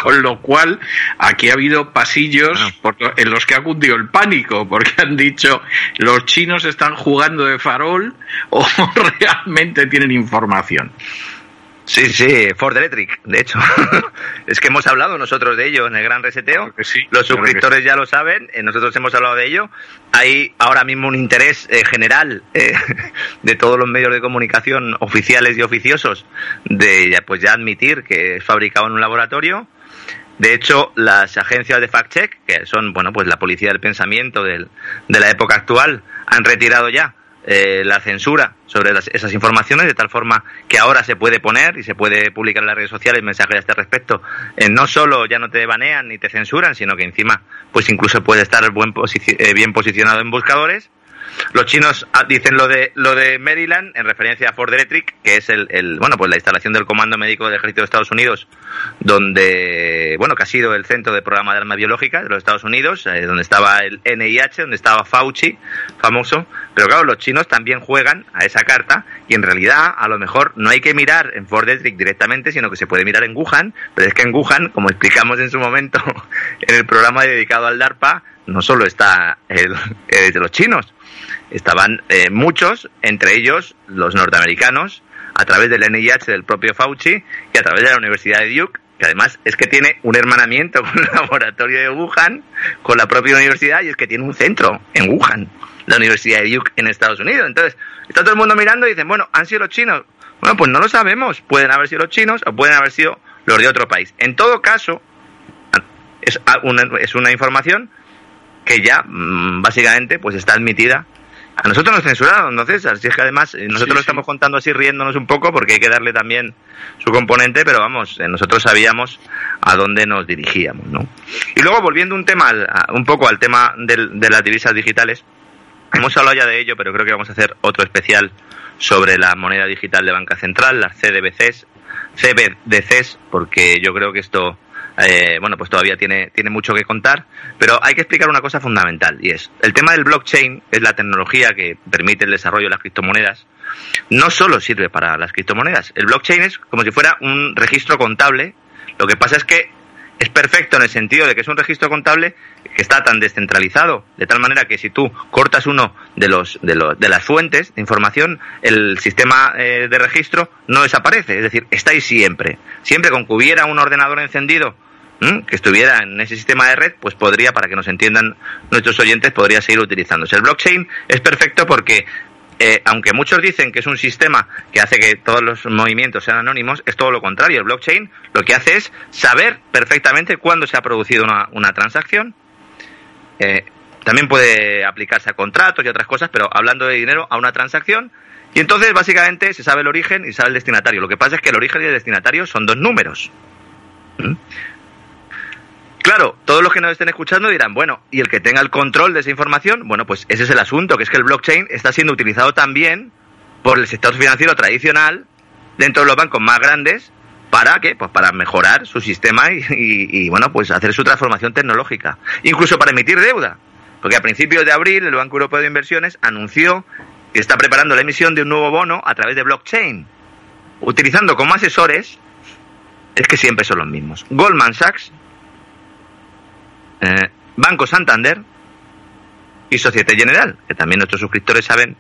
Speaker 1: Con, lo cual, aquí ha habido pasillos en los que ha cundido el pánico, porque han dicho los chinos están jugando de farol o realmente tienen información.
Speaker 2: Sí, sí, Ford Electric, de hecho. es que hemos hablado nosotros de ello en el Gran Reseteo. Los suscriptores ya lo saben, eh, nosotros hemos hablado de ello. Hay ahora mismo un interés eh, general eh, de todos los medios de comunicación oficiales y oficiosos de pues ya admitir que es fabricado en un laboratorio. De hecho, las agencias de fact-check, que son bueno pues la policía del pensamiento de la época actual, han retirado ya eh, la censura sobre esas informaciones, de tal forma que ahora se puede poner y se puede publicar en las redes sociales mensajes a este respecto. Eh, no solo ya no te banean ni te censuran, sino que encima, pues incluso puede estar buen eh, bien posicionado en buscadores. Los chinos ah, dicen lo de lo de Maryland en referencia a Ford Electric, que es el, el, bueno pues la instalación del Comando Médico del Ejército de Estados Unidos, donde bueno que ha sido el centro de programa de armas biológicas de los Estados Unidos, eh, donde estaba el NIH, donde estaba Fauci, famoso. Pero claro, los chinos también juegan a esa carta y en realidad a lo mejor no hay que mirar en Ford Electric directamente, sino que se puede mirar en Wuhan. Pero es que en Wuhan, como explicamos en su momento en el programa dedicado al DARPA, no solo está el, de los chinos, estaban eh, muchos, entre ellos los norteamericanos, a través del NIH del propio Fauci y a través de la Universidad de Duke, que además es que tiene un hermanamiento con el laboratorio de Wuhan, con la propia universidad, y es que tiene un centro en Wuhan, la Universidad de Duke en Estados Unidos. Entonces, está todo el mundo mirando y dicen, bueno, ¿han sido los chinos? Bueno, pues no lo sabemos. Pueden haber sido los chinos o pueden haber sido los de otro país. En todo caso, es una, es una información que ya mm, básicamente pues está admitida a nosotros nos censuraron, ¿no, César? Si es que además eh, nosotros lo estamos contando así riéndonos un poco porque hay que darle también su componente, pero vamos, eh, nosotros sabíamos a dónde nos dirigíamos, ¿no? Y luego volviendo un tema, un poco al tema de las divisas digitales, hemos hablado ya de ello, pero creo que vamos a hacer otro especial sobre la moneda digital de banca central, las CDBCs, CBDCs, porque yo creo que esto eh, bueno, pues todavía tiene, tiene mucho que contar, pero hay que explicar una cosa fundamental y es, el tema del blockchain es la tecnología que permite el desarrollo de las criptomonedas, no solo sirve para las criptomonedas, el blockchain es como si fuera un registro contable, lo que pasa es que es perfecto en el sentido de que es un registro contable que está tan descentralizado, de tal manera que si tú cortas uno de los de, los, de las fuentes de información, el sistema eh, de registro no desaparece, es decir, está ahí siempre. Siempre con que hubiera un ordenador encendido que estuviera en ese sistema de red, pues podría, para que nos entiendan nuestros oyentes, podría seguir utilizándose. El blockchain es perfecto porque eh, aunque muchos dicen que es un sistema que hace que todos los movimientos sean anónimos, es todo lo contrario. El blockchain lo que hace es saber perfectamente cuándo se ha producido una, transacción. Eh, también puede aplicarse a contratos y otras cosas, pero hablando de dinero, a una transacción. Y entonces, básicamente, se sabe el origen y sabe el destinatario. Lo que pasa es que el origen y el destinatario son dos números. ¿Mm? Claro, todos los que nos estén escuchando dirán, bueno, ¿y el que tenga el control de esa información? Bueno, pues ese es el asunto, que es que el blockchain está siendo utilizado también por el sector financiero tradicional dentro de los bancos más grandes para qué? Pues para mejorar su sistema y, bueno, pues hacer su transformación tecnológica, incluso para emitir deuda, porque a principios de abril el Banco Europeo de Inversiones anunció que está preparando la emisión de un nuevo bono a través de blockchain, utilizando como asesores es que siempre son los mismos. Goldman Sachs, eh, Banco Santander y Societe General, que también nuestros suscriptores saben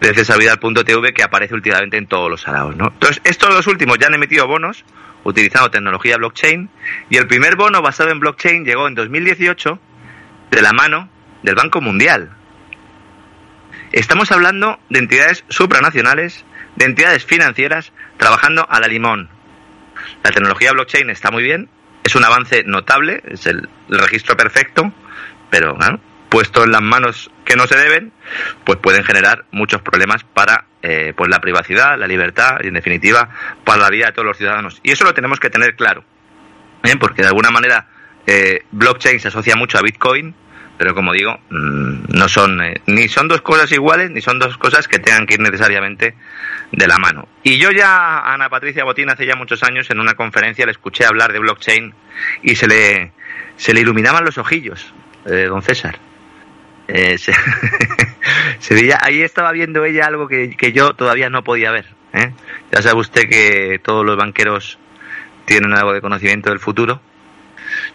Speaker 2: de cesavidal.tv que aparece últimamente en todos los salados. ¿no? Entonces, estos dos últimos ya han emitido bonos utilizando tecnología blockchain y el primer bono basado en blockchain llegó en 2018 de la mano del Banco Mundial. Estamos hablando de entidades supranacionales, de entidades financieras trabajando a la limón. La tecnología blockchain está muy bien, es un avance notable, es el, registro perfecto, pero puesto en las manos que no se deben, pues pueden generar muchos problemas para eh, pues la privacidad, la libertad y en definitiva para la vida de todos los ciudadanos. Y eso lo tenemos que tener claro, ¿eh? porque de alguna manera eh, blockchain se asocia mucho a Bitcoin, pero como digo, mm, no son ni son dos cosas iguales ni son dos cosas que tengan que ir necesariamente de la mano. Y yo ya a Ana Patricia Botín hace ya muchos años en una conferencia le escuché hablar de blockchain y se le, se le iluminaban los ojillos, eh, don César. Eh, se, veía, ahí estaba viendo ella algo que, yo todavía no podía ver. ¿eh? Ya sabe usted que todos los banqueros tienen algo de conocimiento del futuro.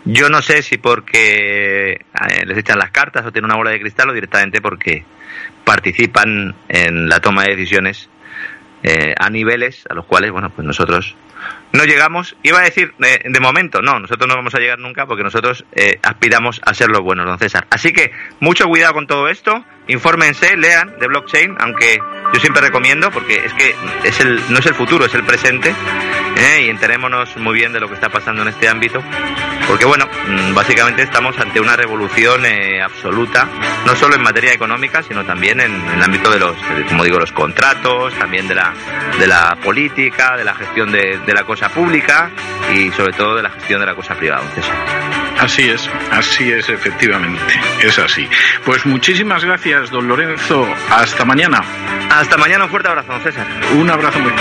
Speaker 2: Yo no sé si porque les echan las cartas o tienen una bola de cristal o directamente porque participan en la toma de decisiones eh, a niveles a los cuales, bueno, pues nosotros no llegamos. Iba a decir, eh, de momento, no, nosotros no vamos a llegar nunca porque nosotros eh, aspiramos a ser los buenos, don César. Así que mucho cuidado con todo esto, infórmense, lean de blockchain, aunque yo siempre recomiendo porque es que es el, no es el futuro, es el presente, y enterémonos muy bien de lo que está pasando en este ámbito, porque bueno, mm, básicamente estamos ante una revolución absoluta, no solo en materia económica, sino también en, el ámbito de los, como digo, los contratos, también de la, de la política, de la gestión de, de la cosa pública y sobre todo de la gestión de la cosa privada.
Speaker 1: Así es, así es, efectivamente. Es así. Pues muchísimas gracias, don Lorenzo. Hasta mañana.
Speaker 2: Hasta mañana, un fuerte abrazo, César.
Speaker 1: Un abrazo muy.